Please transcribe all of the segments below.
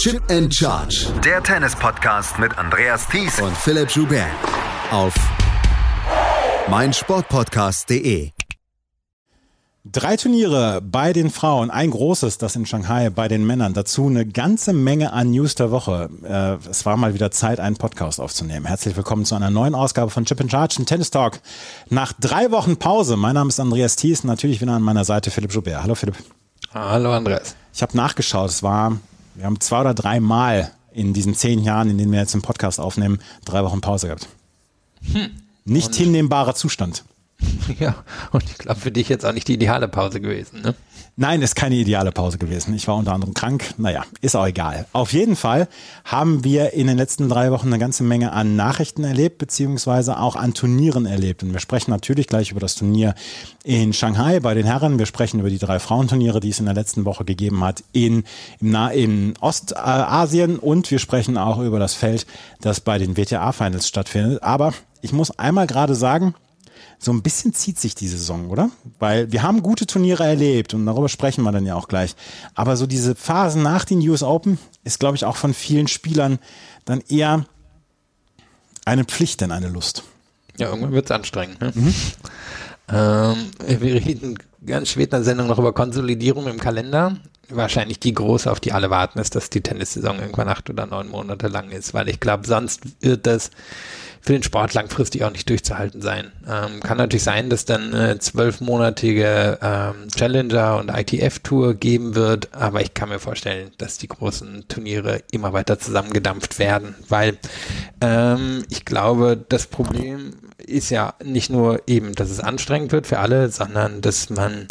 Chip and Charge. Der Tennis-Podcast mit Andreas Thies und Philipp Joubert. Auf meinsportpodcast.de. Drei Turniere bei den Frauen, ein großes, das in Shanghai bei den Männern. Dazu eine ganze Menge an News der Woche. Äh, es war mal wieder Zeit, einen Podcast aufzunehmen. Herzlich willkommen zu einer neuen Ausgabe von Chip and Charge, ein Tennis Talk. Nach drei Wochen Pause. Mein Name ist Andreas Thies, natürlich wieder an meiner Seite Philipp Joubert. Hallo Philipp. Hallo Andreas. Ich habe nachgeschaut. Es war wir haben zwei oder drei Mal in diesen zehn Jahren, in denen wir jetzt den Podcast aufnehmen, drei Wochen Pause gehabt. Hm. Nicht und hinnehmbarer Zustand. Ja, und ich glaube für dich jetzt auch nicht die ideale Pause gewesen, ne? Nein, ist keine ideale Pause gewesen. Ich war unter anderem krank. Naja, ist auch egal. Auf jeden Fall haben wir in den letzten drei Wochen eine ganze Menge an Nachrichten erlebt, beziehungsweise auch an Turnieren erlebt. Und wir sprechen natürlich gleich über das Turnier in Shanghai bei den Herren. Wir sprechen über die drei Frauenturniere, die es in der letzten Woche gegeben hat in, im Na in Ostasien. Und wir sprechen auch über das Feld, das bei den WTA-Finals stattfindet. Aber ich muss einmal gerade sagen, so ein bisschen zieht sich die Saison, oder? Weil wir haben gute Turniere erlebt und darüber sprechen wir dann ja auch gleich. Aber so diese Phasen nach den US Open ist, glaube ich, auch von vielen Spielern dann eher eine Pflicht denn eine Lust. Ja, irgendwann wird es anstrengend. Ne? Mhm. Ähm, wir reden ganz spät in der Sendung noch über Konsolidierung im Kalender. Wahrscheinlich die große, auf die alle warten, ist, dass die Tennissaison irgendwann acht oder neun Monate lang ist, weil ich glaube, sonst wird das für den Sport langfristig auch nicht durchzuhalten sein. Ähm, kann natürlich sein, dass dann eine zwölfmonatige ähm, Challenger und ITF-Tour geben wird, aber ich kann mir vorstellen, dass die großen Turniere immer weiter zusammengedampft werden, weil ähm, ich glaube, das Problem ist ja nicht nur eben, dass es anstrengend wird für alle, sondern dass man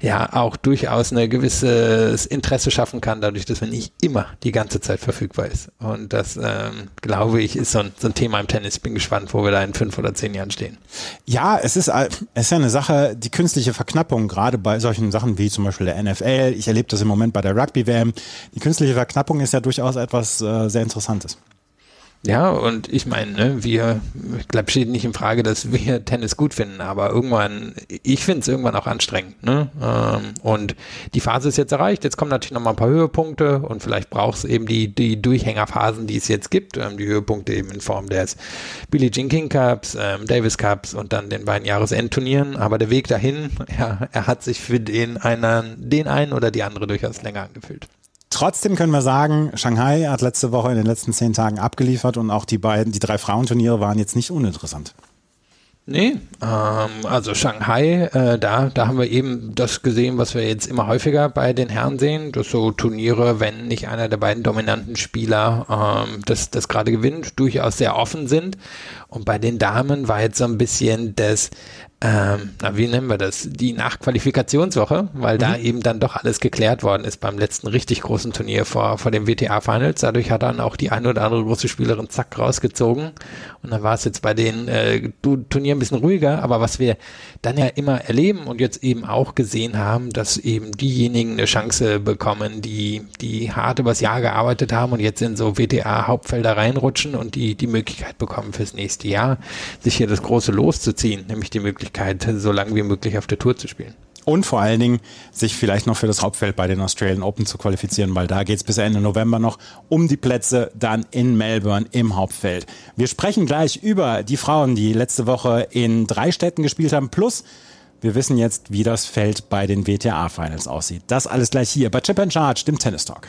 ja auch durchaus ein gewisses Interesse schaffen kann, dadurch, dass man nicht immer die ganze Zeit verfügbar ist. Und das, ähm, glaube ich, ist so ein, so ein Thema im Tennis bin gespannt, wo wir da in fünf oder zehn Jahren stehen. Ja, es ist, es ist ja eine Sache, die künstliche Verknappung, gerade bei solchen Sachen wie zum Beispiel der NFL. Ich erlebe das im Moment bei der Rugby-WM. Die künstliche Verknappung ist ja durchaus etwas äh, sehr Interessantes. Ja, und ich meine, ne, wir, ich glaube, steht nicht in Frage, dass wir Tennis gut finden, aber irgendwann, ich finde es irgendwann auch anstrengend. Ne? Ähm, und die Phase ist jetzt erreicht. Jetzt kommen natürlich nochmal ein paar Höhepunkte und vielleicht braucht es eben die, die Durchhängerphasen, die es jetzt gibt. Ähm, die Höhepunkte eben in Form des Billie Jean King Cups, ähm, Davis Cups und dann den beiden Jahresendturnieren. Aber der Weg dahin, ja, er hat sich für den einen, den einen oder die andere durchaus länger angefühlt. Trotzdem können wir sagen, Shanghai hat letzte Woche in den letzten zehn Tagen abgeliefert und auch die beiden, die drei Frauenturniere waren jetzt nicht uninteressant. Nee, ähm, also Shanghai, äh, da, da haben wir eben das gesehen, was wir jetzt immer häufiger bei den Herren sehen, dass so Turniere, wenn nicht einer der beiden dominanten Spieler ähm, das, das gerade gewinnt, durchaus sehr offen sind. Und bei den Damen war jetzt so ein bisschen das, ähm, na, wie nennen wir das? Die Nachqualifikationswoche, weil mhm. da eben dann doch alles geklärt worden ist beim letzten richtig großen Turnier vor, vor dem WTA Finals. Dadurch hat dann auch die eine oder andere große Spielerin zack rausgezogen. Und dann war es jetzt bei den äh, Turnieren ein bisschen ruhiger. Aber was wir dann ja immer erleben und jetzt eben auch gesehen haben, dass eben diejenigen eine Chance bekommen, die, die hart übers Jahr gearbeitet haben und jetzt in so WTA Hauptfelder reinrutschen und die, die Möglichkeit bekommen fürs nächste Jahr, sich hier das große Los zu ziehen, nämlich die Möglichkeit, Möglichkeit, so lange wie möglich auf der Tour zu spielen. Und vor allen Dingen sich vielleicht noch für das Hauptfeld bei den Australian Open zu qualifizieren, weil da geht es bis Ende November noch um die Plätze dann in Melbourne im Hauptfeld. Wir sprechen gleich über die Frauen, die letzte Woche in drei Städten gespielt haben, plus wir wissen jetzt, wie das Feld bei den WTA-Finals aussieht. Das alles gleich hier bei Chip and Charge, dem Tennis Talk.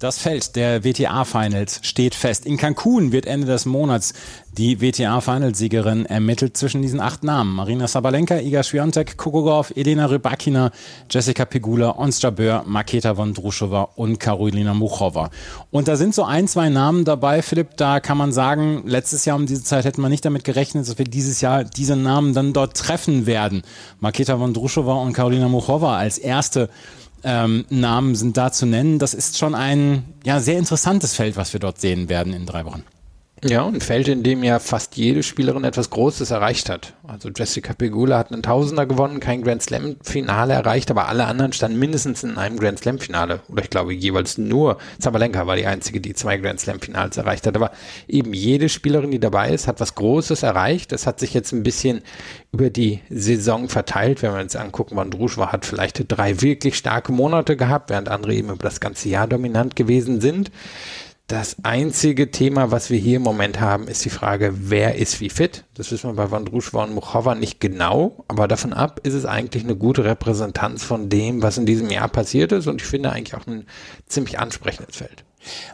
Das Feld der WTA-Finals steht fest. In Cancun wird Ende des Monats die WTA-Finalsiegerin ermittelt zwischen diesen acht Namen. Marina Sabalenka, Iga Swiatek, Kokogov, Elena Rybakina, Jessica Pegula, Ons Jabeur, Maketa Vondrushova und Karolina Muchova. Und da sind so ein, zwei Namen dabei, Philipp, da kann man sagen, letztes Jahr um diese Zeit hätten wir nicht damit gerechnet, dass wir dieses Jahr diese Namen dann dort treffen werden. Maketa Vondrushova und Karolina Muchova als erste ähm, Namen sind da zu nennen. Das ist schon ein ja, sehr interessantes Feld, was wir dort sehen werden in drei Wochen. Ja, ein Feld, in dem ja fast jede Spielerin etwas Großes erreicht hat. Also Jessica Pegula hat einen Tausender gewonnen, kein Grand Slam Finale erreicht, aber alle anderen standen mindestens in einem Grand Slam Finale. Oder ich glaube jeweils nur Zabalenka war die einzige, die zwei Grand Slam Finals erreicht hat. Aber eben jede Spielerin, die dabei ist, hat was Großes erreicht. Das hat sich jetzt ein bisschen über die Saison verteilt. Wenn wir uns angucken, Vondrushva hat vielleicht drei wirklich starke Monate gehabt, während andere eben über das ganze Jahr dominant gewesen sind. Das einzige Thema, was wir hier im Moment haben, ist die Frage, wer ist wie fit? Das wissen wir bei Vandrushva und Muchova nicht genau, aber davon ab ist es eigentlich eine gute Repräsentanz von dem, was in diesem Jahr passiert ist und ich finde eigentlich auch ein ziemlich ansprechendes Feld.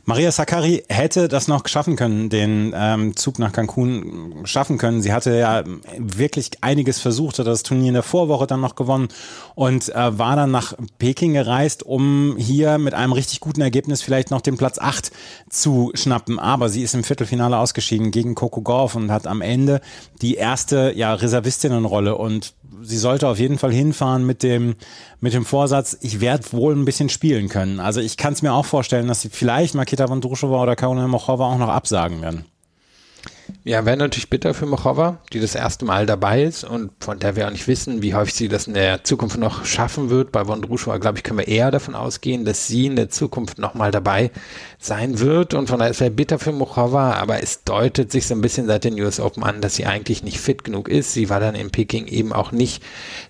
Maria Sakkari hätte das noch schaffen können, den ähm, Zug nach Cancun schaffen können. Sie hatte ja wirklich einiges versucht, hat das Turnier in der Vorwoche dann noch gewonnen und äh, war dann nach Peking gereist, um hier mit einem richtig guten Ergebnis vielleicht noch den Platz 8 zu schnappen. Aber sie ist im Viertelfinale ausgeschieden gegen Coco Gauff und hat am Ende die erste ja, Reservistinnenrolle und sie sollte auf jeden Fall hinfahren mit dem, mit dem Vorsatz, ich werde wohl ein bisschen spielen können. Also ich kann es mir auch vorstellen, dass sie vielleicht Makita Vondrushova oder Karolina Mochova auch noch absagen werden. Ja, wäre natürlich bitter für Mochova, die das erste Mal dabei ist und von der wir auch nicht wissen, wie häufig sie das in der Zukunft noch schaffen wird. Bei Vondrushova, glaube ich, können wir eher davon ausgehen, dass sie in der Zukunft nochmal dabei sein wird und von daher ist es bitter für Mochova, aber es deutet sich so ein bisschen seit den US Open an, dass sie eigentlich nicht fit genug ist. Sie war dann in Peking eben auch nicht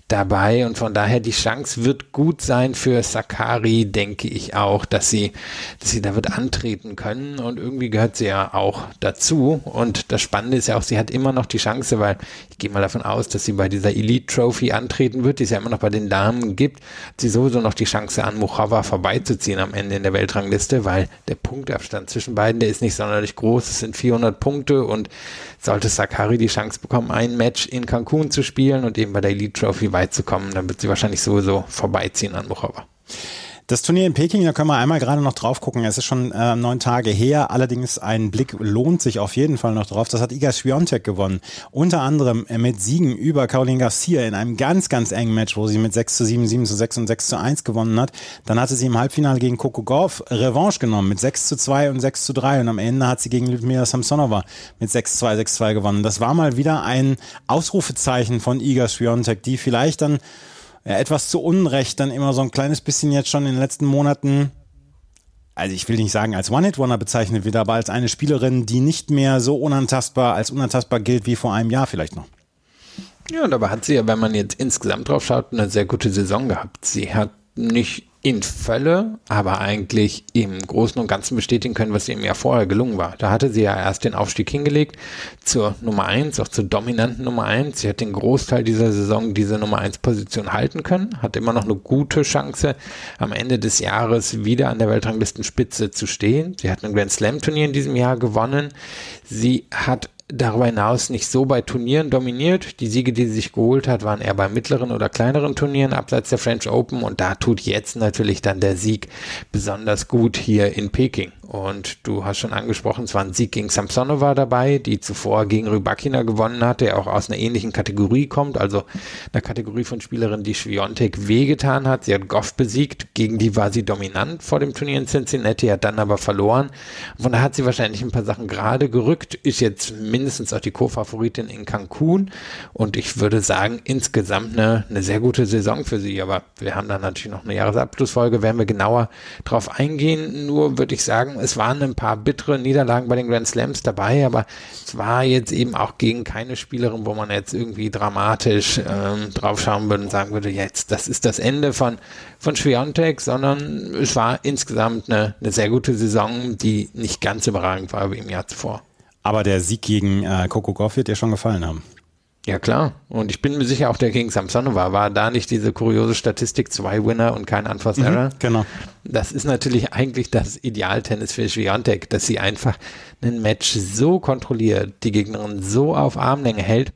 dabei und von daher die Chance wird gut sein für Sakari, denke ich auch, dass sie, dass sie da wird antreten können und irgendwie gehört sie ja auch dazu. Und das Spannende ist ja auch, sie hat immer noch die Chance, weil ich gehe mal davon aus, dass sie bei dieser Elite Trophy antreten wird, die es ja immer noch bei den Damen gibt, hat sie sowieso noch die Chance an Mochava vorbeizuziehen am Ende in der Weltrangliste, weil der Punktabstand zwischen beiden, der ist nicht sonderlich groß, es sind 400 Punkte und sollte Sakari die Chance bekommen, ein Match in Cancun zu spielen und eben bei der Elite Trophy weit zu kommen, dann wird sie wahrscheinlich sowieso vorbeiziehen an Mochava. Das Turnier in Peking, da können wir einmal gerade noch drauf gucken. Es ist schon äh, neun Tage her. Allerdings ein Blick lohnt sich auf jeden Fall noch drauf. Das hat Iga Swiatek gewonnen. Unter anderem mit Siegen über Caroline Garcia in einem ganz, ganz engen Match, wo sie mit 6 zu 7, 7 zu 6 und 6 zu 1 gewonnen hat. Dann hatte sie im Halbfinale gegen Coco Gauff Revanche genommen mit 6 zu 2 und 6 zu 3 und am Ende hat sie gegen Lyudmila Samsonova mit 6 zu 2, 6 zu 2 gewonnen. Das war mal wieder ein Ausrufezeichen von Iga Swiatek, die vielleicht dann ja, etwas zu Unrecht dann immer so ein kleines bisschen jetzt schon in den letzten Monaten also ich will nicht sagen als One-Hit-Wonder bezeichnet wird, aber als eine Spielerin, die nicht mehr so unantastbar, als unantastbar gilt wie vor einem Jahr vielleicht noch. Ja, und aber hat sie ja, wenn man jetzt insgesamt drauf schaut, eine sehr gute Saison gehabt. Sie hat nicht in Fälle, aber eigentlich im Großen und Ganzen bestätigen können, was ihr im Jahr vorher gelungen war. Da hatte sie ja erst den Aufstieg hingelegt zur Nummer eins, auch zur dominanten Nummer eins. Sie hat den Großteil dieser Saison diese Nummer eins Position halten können, hat immer noch eine gute Chance, am Ende des Jahres wieder an der Weltranglistenspitze zu stehen. Sie hat ein Grand Slam Turnier in diesem Jahr gewonnen. Sie hat darüber hinaus nicht so bei Turnieren dominiert. Die Siege, die sie sich geholt hat, waren eher bei mittleren oder kleineren Turnieren abseits der French Open und da tut jetzt natürlich dann der Sieg besonders gut hier in Peking. Und du hast schon angesprochen, es war ein Sieg gegen Samsonova dabei, die zuvor gegen Rybakina gewonnen hatte, der auch aus einer ähnlichen Kategorie kommt, also einer Kategorie von Spielerinnen, die Schwiontek wehgetan hat. Sie hat Goff besiegt, gegen die war sie dominant vor dem Turnier in Cincinnati, hat dann aber verloren. Von da hat sie wahrscheinlich ein paar Sachen gerade gerückt, ist jetzt mindestens auch die Co-Favoritin in Cancun und ich würde sagen, insgesamt eine, eine sehr gute Saison für sie, aber wir haben dann natürlich noch eine Jahresabschlussfolge, werden wir genauer drauf eingehen. Nur würde ich sagen, es waren ein paar bittere Niederlagen bei den Grand Slams dabei, aber es war jetzt eben auch gegen keine Spielerin, wo man jetzt irgendwie dramatisch ähm, draufschauen würde und sagen würde, jetzt, das ist das Ende von, von Schwiontek, sondern es war insgesamt eine, eine sehr gute Saison, die nicht ganz überragend war wie im Jahr zuvor. Aber der Sieg gegen äh, Coco Goff wird dir schon gefallen haben. Ja, klar. Und ich bin mir sicher, auch der gegen Samsonova war da nicht diese kuriose Statistik, zwei Winner und kein Unforced mhm, Error. Genau. Das ist natürlich eigentlich das Idealtennis für Schwiontek, dass sie einfach ein Match so kontrolliert, die Gegnerin so auf Armlänge hält,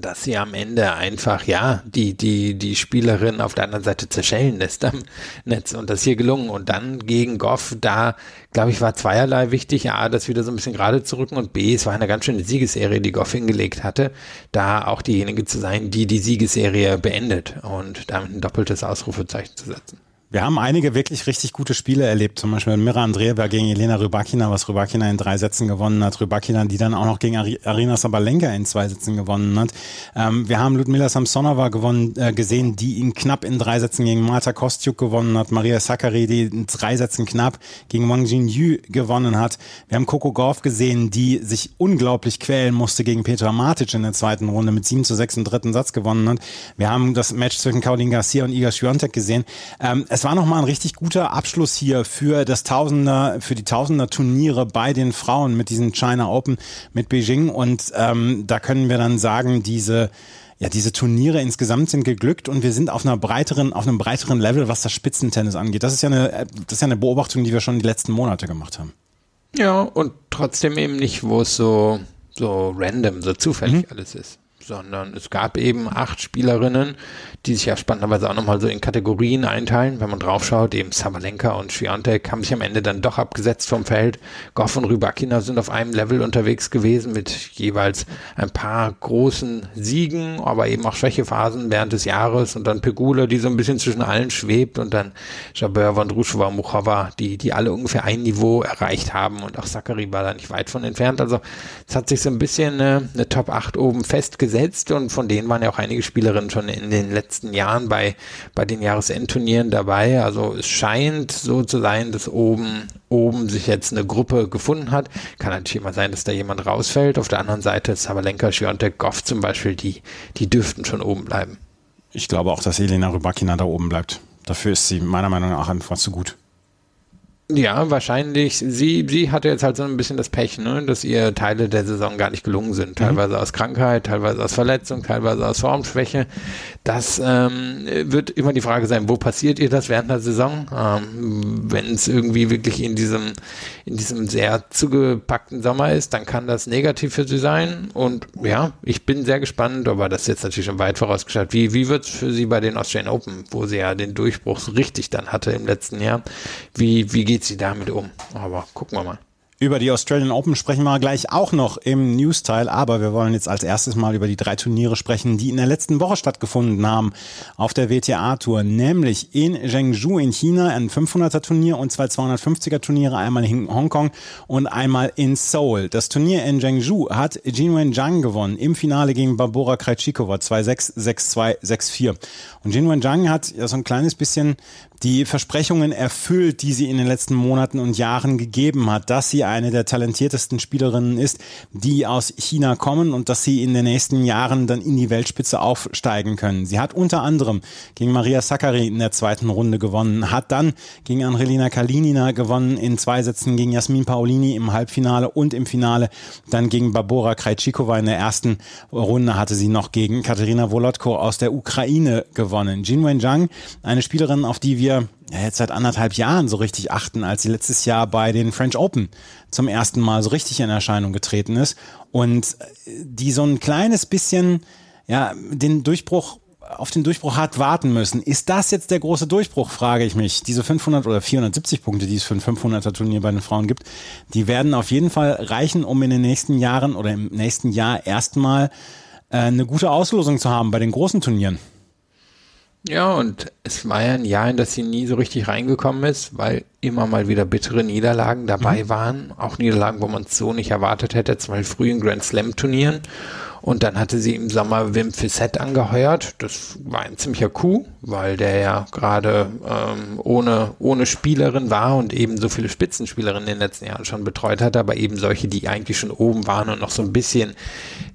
dass sie am Ende einfach, ja, die, die, die Spielerin auf der anderen Seite zerschellen lässt am Netz. Und das hier gelungen. Und dann gegen Goff, da, glaube ich, war zweierlei wichtig. A, das wieder so ein bisschen gerade zu rücken und B, es war eine ganz schöne Siegesserie, die Goff hingelegt hatte. Da auch diejenige zu sein, die die Siegesserie beendet und damit ein doppeltes Ausrufezeichen zu setzen. Wir haben einige wirklich richtig gute Spiele erlebt. Zum Beispiel Mira Andreeva gegen Elena Rybakina, was Rybakina in drei Sätzen gewonnen hat. Rybakina, die dann auch noch gegen Arina Sabalenka in zwei Sätzen gewonnen hat. Ähm, wir haben Ludmila Samsonova gewonnen, äh, gesehen, die ihn knapp in drei Sätzen gegen Marta Kostyuk gewonnen hat. Maria Sakkari, die in drei Sätzen knapp gegen Wang Jinyu gewonnen hat. Wir haben Coco Gauff gesehen, die sich unglaublich quälen musste gegen Petra Matic in der zweiten Runde mit 7 zu 6 im dritten Satz gewonnen hat. Wir haben das Match zwischen Caroline Garcia und Iga Swiatek gesehen. Ähm, es war nochmal ein richtig guter Abschluss hier für das Tausender, für die Tausender Turniere bei den Frauen mit diesen China Open mit Beijing und ähm, da können wir dann sagen, diese ja, diese Turniere insgesamt sind geglückt und wir sind auf einer breiteren, auf einem breiteren Level, was das Spitzentennis angeht. Das ist ja eine, das ist ja eine Beobachtung, die wir schon die letzten Monate gemacht haben. Ja, und trotzdem eben nicht, wo es so, so random, so zufällig mhm. alles ist sondern es gab eben acht Spielerinnen, die sich ja spannenderweise auch nochmal so in Kategorien einteilen. Wenn man draufschaut, eben Sabalenka und Swiatek haben sich am Ende dann doch abgesetzt vom Feld. Goff und Rybakina sind auf einem Level unterwegs gewesen mit jeweils ein paar großen Siegen, aber eben auch Schwächephasen während des Jahres und dann Pegula, die so ein bisschen zwischen allen schwebt und dann Jabeur, Vondrushova, Muchova, die, die alle ungefähr ein Niveau erreicht haben und auch Zachary war da nicht weit von entfernt. Also es hat sich so ein bisschen eine, eine Top 8 oben festgesetzt und von denen waren ja auch einige Spielerinnen schon in den letzten Jahren bei, bei den Jahresendturnieren dabei. Also es scheint so zu sein, dass oben, oben sich jetzt eine Gruppe gefunden hat. Kann natürlich immer sein, dass da jemand rausfällt. Auf der anderen Seite Sabalenka, Schiontek, Goff zum Beispiel, die, die dürften schon oben bleiben. Ich glaube auch, dass Elena Rybakina da oben bleibt. Dafür ist sie meiner Meinung nach einfach zu gut. Ja, wahrscheinlich. Sie, sie hatte jetzt halt so ein bisschen das Pech, ne, dass ihr Teile der Saison gar nicht gelungen sind. Mhm. Teilweise mhm. aus Krankheit, teilweise aus Verletzung, teilweise aus Formschwäche. Das ähm, wird immer die Frage sein, wo passiert ihr das während der Saison? Ähm, Wenn es irgendwie wirklich in diesem, in diesem sehr zugepackten Sommer ist, dann kann das negativ für sie sein. Und ja, ich bin sehr gespannt, aber das ist jetzt natürlich schon weit vorausgeschaut. Wie, wie wird es für sie bei den Australian Open, wo sie ja den Durchbruch richtig dann hatte im letzten Jahr? Wie, wie geht geht sie damit um? Aber gucken wir mal. Über die Australian Open sprechen wir gleich auch noch im News-Teil, aber wir wollen jetzt als erstes mal über die drei Turniere sprechen, die in der letzten Woche stattgefunden haben auf der WTA-Tour, nämlich in Zhengzhou in China ein 500er-Turnier und zwei 250er-Turniere, einmal in Hongkong und einmal in Seoul. Das Turnier in Zhengzhou hat Jinwen Zhang gewonnen im Finale gegen Barbora Krejcikova 2-6, 6-2, 6-4. Und Jinwen Zhang hat ja so ein kleines bisschen die Versprechungen erfüllt, die sie in den letzten Monaten und Jahren gegeben hat, dass sie eine der talentiertesten Spielerinnen ist, die aus China kommen und dass sie in den nächsten Jahren dann in die Weltspitze aufsteigen können. Sie hat unter anderem gegen Maria Sakkari in der zweiten Runde gewonnen, hat dann gegen Angelina Kalinina gewonnen, in zwei Sätzen gegen Jasmin Paolini im Halbfinale und im Finale dann gegen Barbora Krejcikova in der ersten Runde hatte sie noch gegen Katerina Volodko aus der Ukraine gewonnen. Jin Wenjang, eine Spielerin, auf die wir wir ja, jetzt seit anderthalb Jahren so richtig achten, als sie letztes Jahr bei den French Open zum ersten Mal so richtig in Erscheinung getreten ist und die so ein kleines bisschen ja den Durchbruch auf den Durchbruch hat warten müssen. Ist das jetzt der große Durchbruch, frage ich mich. Diese 500 oder 470 Punkte, die es für ein 500er Turnier bei den Frauen gibt, die werden auf jeden Fall reichen, um in den nächsten Jahren oder im nächsten Jahr erstmal äh, eine gute Auslosung zu haben bei den großen Turnieren. Ja, und es war ja ein Jahr, in das sie nie so richtig reingekommen ist, weil immer mal wieder bittere Niederlagen dabei mhm. waren. Auch Niederlagen, wo man es so nicht erwartet hätte, zwei frühen Grand Slam Turnieren. Und dann hatte sie im Sommer Wim Fissett angeheuert. Das war ein ziemlicher Coup, weil der ja gerade ähm, ohne, ohne Spielerin war und eben so viele Spitzenspielerinnen in den letzten Jahren schon betreut hat, aber eben solche, die eigentlich schon oben waren und noch so ein bisschen,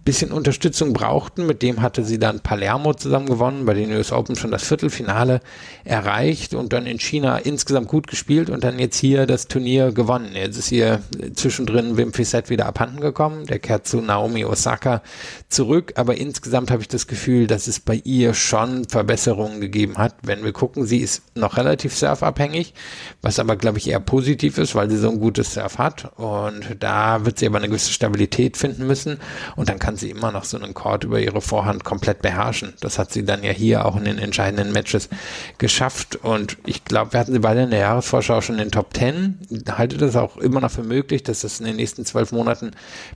bisschen Unterstützung brauchten. Mit dem hatte sie dann Palermo zusammen gewonnen, bei den US Open schon das Viertelfinale erreicht und dann in China insgesamt gut gespielt und dann jetzt hier das Turnier gewonnen. Jetzt ist hier zwischendrin Wim Fissett wieder abhanden gekommen. Der kehrt zu Naomi Osaka zurück, aber insgesamt habe ich das Gefühl, dass es bei ihr schon Verbesserungen gegeben hat. Wenn wir gucken, sie ist noch relativ surfabhängig, was aber, glaube ich, eher positiv ist, weil sie so ein gutes Surf hat und da wird sie aber eine gewisse Stabilität finden müssen und dann kann sie immer noch so einen Chord über ihre Vorhand komplett beherrschen. Das hat sie dann ja hier auch in den entscheidenden Matches geschafft und ich glaube, wir hatten sie beide in der Jahresvorschau schon in den Top 10. Ich halte das auch immer noch für möglich, dass das in den nächsten zwölf Monaten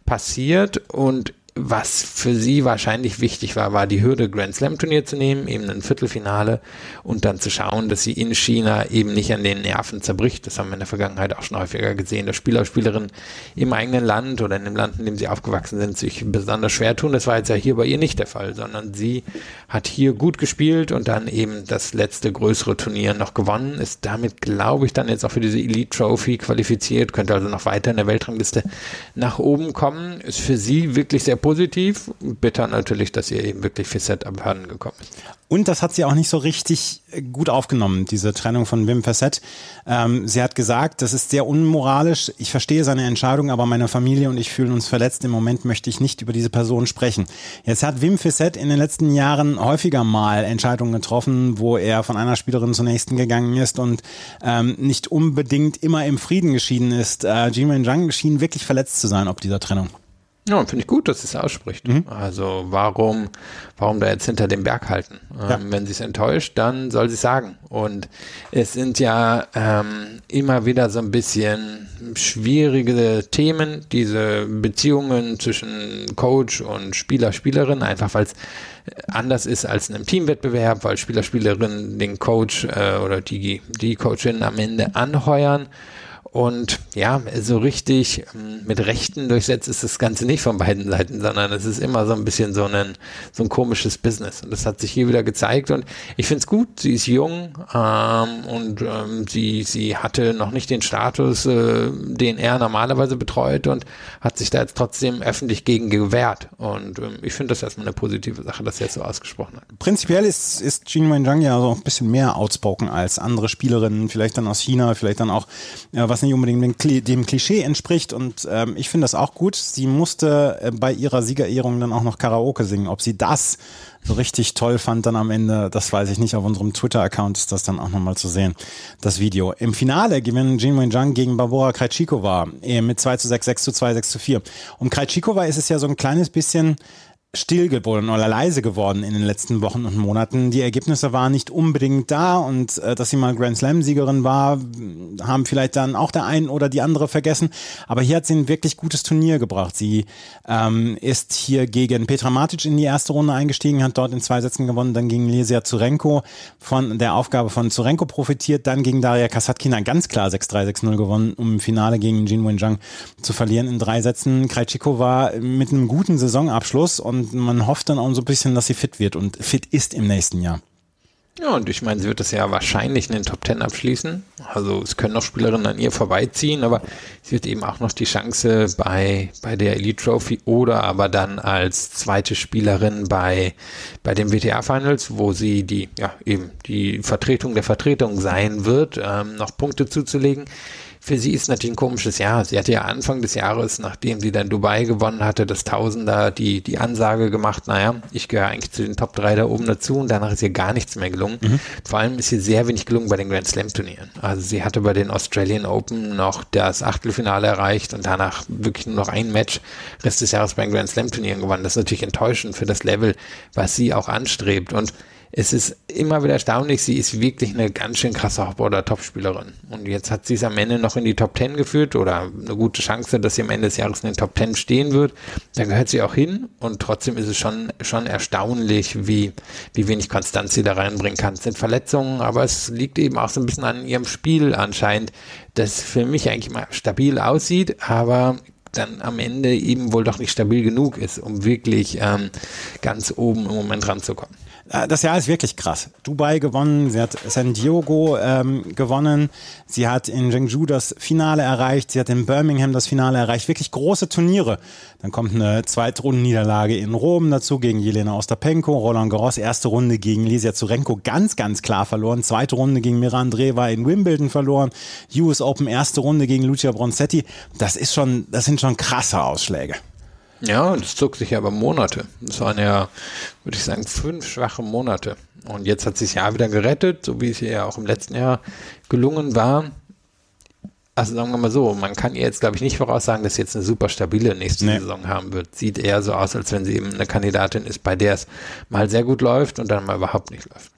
passiert und was für sie wahrscheinlich wichtig war, war die Hürde Grand Slam Turnier zu nehmen, eben ein Viertelfinale und dann zu schauen, dass sie in China eben nicht an den Nerven zerbricht. Das haben wir in der Vergangenheit auch schon häufiger gesehen, dass Spieler, Spielerinnen im eigenen Land oder in dem Land, in dem sie aufgewachsen sind, sich besonders schwer tun. Das war jetzt ja hier bei ihr nicht der Fall, sondern sie hat hier gut gespielt und dann eben das letzte größere Turnier noch gewonnen, ist damit, glaube ich, dann jetzt auch für diese Elite Trophy qualifiziert, könnte also noch weiter in der Weltrangliste nach oben kommen. Ist für sie wirklich sehr positiv. Bitter natürlich, dass ihr eben wirklich für Set abhanden gekommen ist. Und das hat sie auch nicht so richtig gut aufgenommen, diese Trennung von Wim Facette. Ähm, sie hat gesagt, das ist sehr unmoralisch. Ich verstehe seine Entscheidung, aber meine Familie und ich fühlen uns verletzt. Im Moment möchte ich nicht über diese Person sprechen. Jetzt hat Wim Facette in den letzten Jahren häufiger mal Entscheidungen getroffen, wo er von einer Spielerin zur nächsten gegangen ist und ähm, nicht unbedingt immer im Frieden geschieden ist. Äh, Jimin Zhang schien wirklich verletzt zu sein ob dieser Trennung. Ja, finde ich gut, dass sie es ausspricht. Mhm. Also warum, warum da jetzt hinter dem Berg halten? Ja. Ähm, wenn sie es enttäuscht, dann soll sie es sagen. Und es sind ja ähm, immer wieder so ein bisschen schwierige Themen, diese Beziehungen zwischen Coach und Spieler, Spielerin, einfach weil es anders ist als in einem Teamwettbewerb, weil Spieler, Spielerinnen den Coach äh, oder die, die Coachin am Ende anheuern und ja, so richtig ähm, mit Rechten durchsetzt ist das Ganze nicht von beiden Seiten, sondern es ist immer so ein bisschen so ein, so ein komisches Business. Und das hat sich hier wieder gezeigt. Und ich finde es gut, sie ist jung ähm, und ähm, sie, sie hatte noch nicht den Status, äh, den er normalerweise betreut und hat sich da jetzt trotzdem öffentlich gegen gewehrt. Und ähm, ich finde das erstmal eine positive Sache, dass er jetzt so ausgesprochen hat. Prinzipiell ist, ist Jin Wenjang ja so ein bisschen mehr outspoken als andere Spielerinnen, vielleicht dann aus China, vielleicht dann auch, ja, was nicht unbedingt dem Klischee entspricht. Und ähm, ich finde das auch gut. Sie musste äh, bei ihrer Siegerehrung dann auch noch Karaoke singen. Ob sie das so richtig toll fand dann am Ende, das weiß ich nicht. Auf unserem Twitter-Account ist das dann auch nochmal zu sehen, das Video. Im Finale gewinnen Jin Wenjang gegen Barbora Krejcikova äh, mit 2 zu 6, 6 zu 2, 6 zu 4. Um Krejcikova ist es ja so ein kleines bisschen still geworden oder leise geworden in den letzten Wochen und Monaten. Die Ergebnisse waren nicht unbedingt da und äh, dass sie mal Grand Slam-Siegerin war, haben vielleicht dann auch der ein oder die andere vergessen. Aber hier hat sie ein wirklich gutes Turnier gebracht. Sie ähm, ist hier gegen Petra Matic in die erste Runde eingestiegen, hat dort in zwei Sätzen gewonnen, dann gegen Lesia Zurenko von der Aufgabe von Zurenko profitiert, dann gegen Daria Kasatkina ganz klar 6-3, 6-0 gewonnen, um im Finale gegen Jin Wenjang zu verlieren in drei Sätzen. Krejciko war mit einem guten Saisonabschluss und und man hofft dann auch so ein bisschen, dass sie fit wird und fit ist im nächsten Jahr. Ja, und ich meine, sie wird das ja wahrscheinlich in den Top Ten abschließen. Also es können noch Spielerinnen an ihr vorbeiziehen, aber sie wird eben auch noch die Chance bei, bei der Elite Trophy oder aber dann als zweite Spielerin bei, bei den WTA Finals, wo sie die, ja, eben die Vertretung der Vertretung sein wird, ähm, noch Punkte zuzulegen für sie ist natürlich ein komisches Jahr. Sie hatte ja Anfang des Jahres, nachdem sie dann Dubai gewonnen hatte, das Tausender, die, die Ansage gemacht, naja, ich gehöre eigentlich zu den Top 3 da oben dazu und danach ist ihr gar nichts mehr gelungen. Mhm. Vor allem ist ihr sehr wenig gelungen bei den Grand Slam Turnieren. Also sie hatte bei den Australian Open noch das Achtelfinale erreicht und danach wirklich nur noch ein Match Rest des Jahres bei den Grand Slam Turnieren gewonnen. Das ist natürlich enttäuschend für das Level, was sie auch anstrebt und es ist immer wieder erstaunlich, sie ist wirklich eine ganz schön krasse Hop-oder-Top-Spielerin. Und jetzt hat sie es am Ende noch in die Top 10 geführt oder eine gute Chance, dass sie am Ende des Jahres in den Top 10 stehen wird. Da gehört sie auch hin und trotzdem ist es schon, schon erstaunlich, wie, wie wenig Konstanz sie da reinbringen kann. Es sind Verletzungen, aber es liegt eben auch so ein bisschen an ihrem Spiel anscheinend, das für mich eigentlich mal stabil aussieht, aber dann am Ende eben wohl doch nicht stabil genug ist, um wirklich ähm, ganz oben im Moment ranzukommen. Äh, das Jahr ist wirklich krass. Dubai gewonnen, sie hat San Diego ähm, gewonnen, sie hat in Zhengzhou das Finale erreicht, sie hat in Birmingham das Finale erreicht. Wirklich große Turniere. Dann kommt eine Zweitrundenniederlage in Rom dazu gegen Jelena Ostapenko, Roland Garros, erste Runde gegen Lisia Zurenko ganz, ganz klar verloren, zweite Runde gegen Mira Andreeva in Wimbledon verloren, US Open erste Runde gegen Lucia Bronzetti. Das ist schon, das sind schon krasse Ausschläge. Ja, das zog sich aber Monate. Das waren ja, würde ich sagen, fünf schwache Monate. Und jetzt hat sich das Jahr wieder gerettet, so wie es ihr ja auch im letzten Jahr gelungen war. Also sagen wir mal so, man kann ihr jetzt, glaube ich, nicht voraussagen, dass sie jetzt eine super stabile nächste nee. Saison haben wird. Sieht eher so aus, als wenn sie eben eine Kandidatin ist, bei der es mal sehr gut läuft und dann mal überhaupt nicht läuft.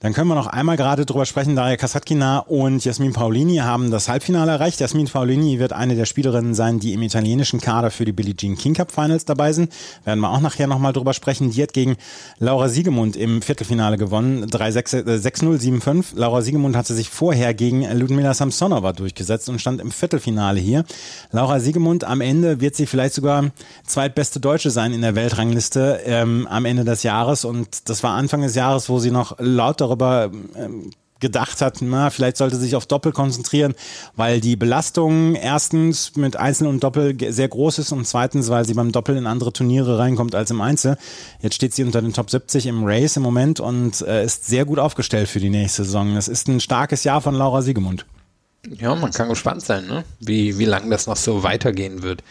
Dann können wir noch einmal gerade drüber sprechen. Daria Kasatkina und Jasmin Paulini haben das Halbfinale erreicht. Jasmin Paulini wird eine der Spielerinnen sein, die im italienischen Kader für die Billie Jean King Cup Finals dabei sind. Werden wir auch nachher nochmal drüber sprechen. Die hat gegen Laura Siegemund im Viertelfinale gewonnen. 3-6, 6-0, 7-5. Laura Siegemund hatte sich vorher gegen Ludmila Samsonova durchgesetzt und stand im Viertelfinale hier. Laura Siegemund am Ende wird sie vielleicht sogar zweitbeste Deutsche sein in der Weltrangliste ähm, am Ende des Jahres. Und das war Anfang des Jahres, wo sie noch lauter darüber ähm, gedacht hat, na, vielleicht sollte sich auf Doppel konzentrieren, weil die Belastung erstens mit Einzel und Doppel sehr groß ist und zweitens, weil sie beim Doppel in andere Turniere reinkommt als im Einzel. Jetzt steht sie unter den Top 70 im Race im Moment und äh, ist sehr gut aufgestellt für die nächste Saison. Das ist ein starkes Jahr von Laura Siegemund. Ja, man kann gespannt sein, ne? wie, wie lange das noch so weitergehen wird.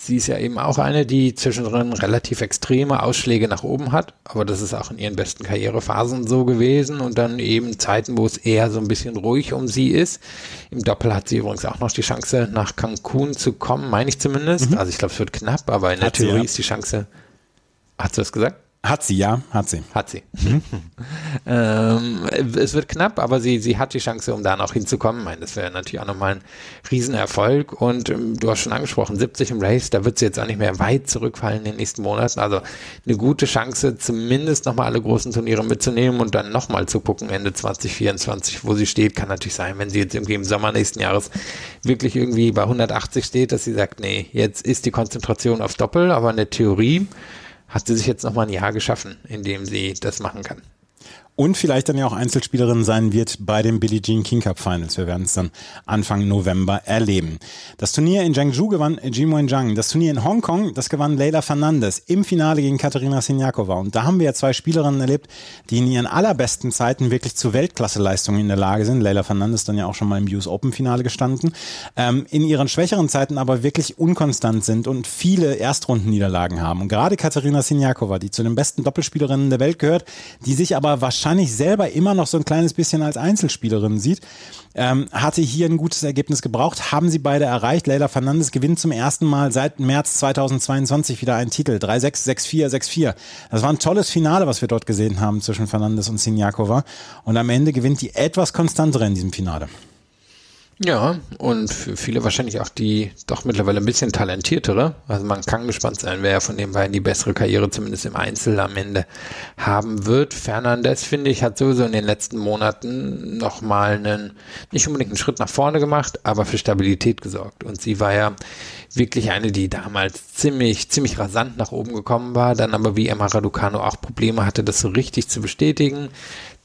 Sie ist ja eben auch eine, die zwischendrin relativ extreme Ausschläge nach oben hat, aber das ist auch in ihren besten Karrierephasen so gewesen und dann eben Zeiten, wo es eher so ein bisschen ruhig um sie ist. Im Doppel hat sie übrigens auch noch die Chance, nach Cancun zu kommen, meine ich zumindest. Mhm. Also ich glaube, es wird knapp, aber in hat der Theorie ja. ist die Chance. Hat sie das gesagt? Hat sie, ja, hat sie. Hat sie. Ähm, es wird knapp, aber sie, sie hat die Chance, um da noch hinzukommen. Ich meine, das wäre natürlich auch nochmal ein Riesenerfolg. Und ähm, du hast schon angesprochen, 70 im Race, da wird sie jetzt auch nicht mehr weit zurückfallen in den nächsten Monaten. Also eine gute Chance, zumindest nochmal alle großen Turniere mitzunehmen und dann nochmal zu gucken, Ende 2024, wo sie steht. Kann natürlich sein, wenn sie jetzt irgendwie im Sommer nächsten Jahres wirklich irgendwie bei 180 steht, dass sie sagt, nee, jetzt ist die Konzentration auf Doppel, aber eine Theorie hat sie sich jetzt nochmal ein Jahr geschaffen, in dem sie das machen kann und vielleicht dann ja auch Einzelspielerin sein wird bei den Billie Jean King Cup Finals. Wir werden es dann Anfang November erleben. Das Turnier in Jiangsu gewann Jim Wenjiang. Das Turnier in Hongkong, das gewann Leila Fernandes im Finale gegen Katharina Sinjakova. Und da haben wir ja zwei Spielerinnen erlebt, die in ihren allerbesten Zeiten wirklich zu Weltklasseleistungen in der Lage sind. Leila Fernandes dann ja auch schon mal im US Open Finale gestanden. Ähm, in ihren schwächeren Zeiten aber wirklich unkonstant sind und viele Erstrundenniederlagen haben. Und gerade Katharina Sinjakova, die zu den besten Doppelspielerinnen der Welt gehört, die sich aber wahrscheinlich wahrscheinlich selber immer noch so ein kleines bisschen als Einzelspielerin sieht, ähm, hatte hier ein gutes Ergebnis gebraucht, haben sie beide erreicht. Leila Fernandes gewinnt zum ersten Mal seit März 2022 wieder einen Titel. 3-6, 6-4, 6-4. Das war ein tolles Finale, was wir dort gesehen haben zwischen Fernandes und Sinjakova. Und am Ende gewinnt die etwas konstantere in diesem Finale. Ja, und für viele wahrscheinlich auch die doch mittlerweile ein bisschen talentiertere. Also man kann gespannt sein, wer von den beiden die bessere Karriere zumindest im Einzel am Ende haben wird. Fernandes, finde ich, hat sowieso in den letzten Monaten nochmal einen, nicht unbedingt einen Schritt nach vorne gemacht, aber für Stabilität gesorgt. Und sie war ja wirklich eine, die damals ziemlich, ziemlich rasant nach oben gekommen war, dann aber wie Emma Raducano auch Probleme hatte, das so richtig zu bestätigen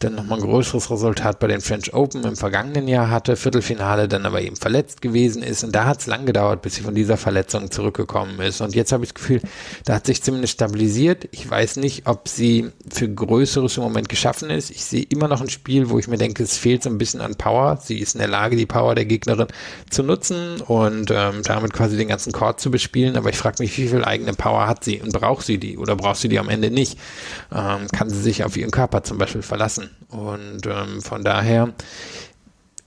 dann nochmal ein größeres Resultat bei den French Open im vergangenen Jahr hatte, Viertelfinale, dann aber eben verletzt gewesen ist. Und da hat es lang gedauert, bis sie von dieser Verletzung zurückgekommen ist. Und jetzt habe ich das Gefühl, da hat sich zumindest stabilisiert. Ich weiß nicht, ob sie für Größeres im Moment geschaffen ist. Ich sehe immer noch ein Spiel, wo ich mir denke, es fehlt so ein bisschen an Power. Sie ist in der Lage, die Power der Gegnerin zu nutzen und ähm, damit quasi den ganzen Court zu bespielen. Aber ich frage mich, wie viel eigene Power hat sie und braucht sie die oder braucht sie die am Ende nicht? Ähm, kann sie sich auf ihren Körper zum Beispiel verlassen? Und ähm, von daher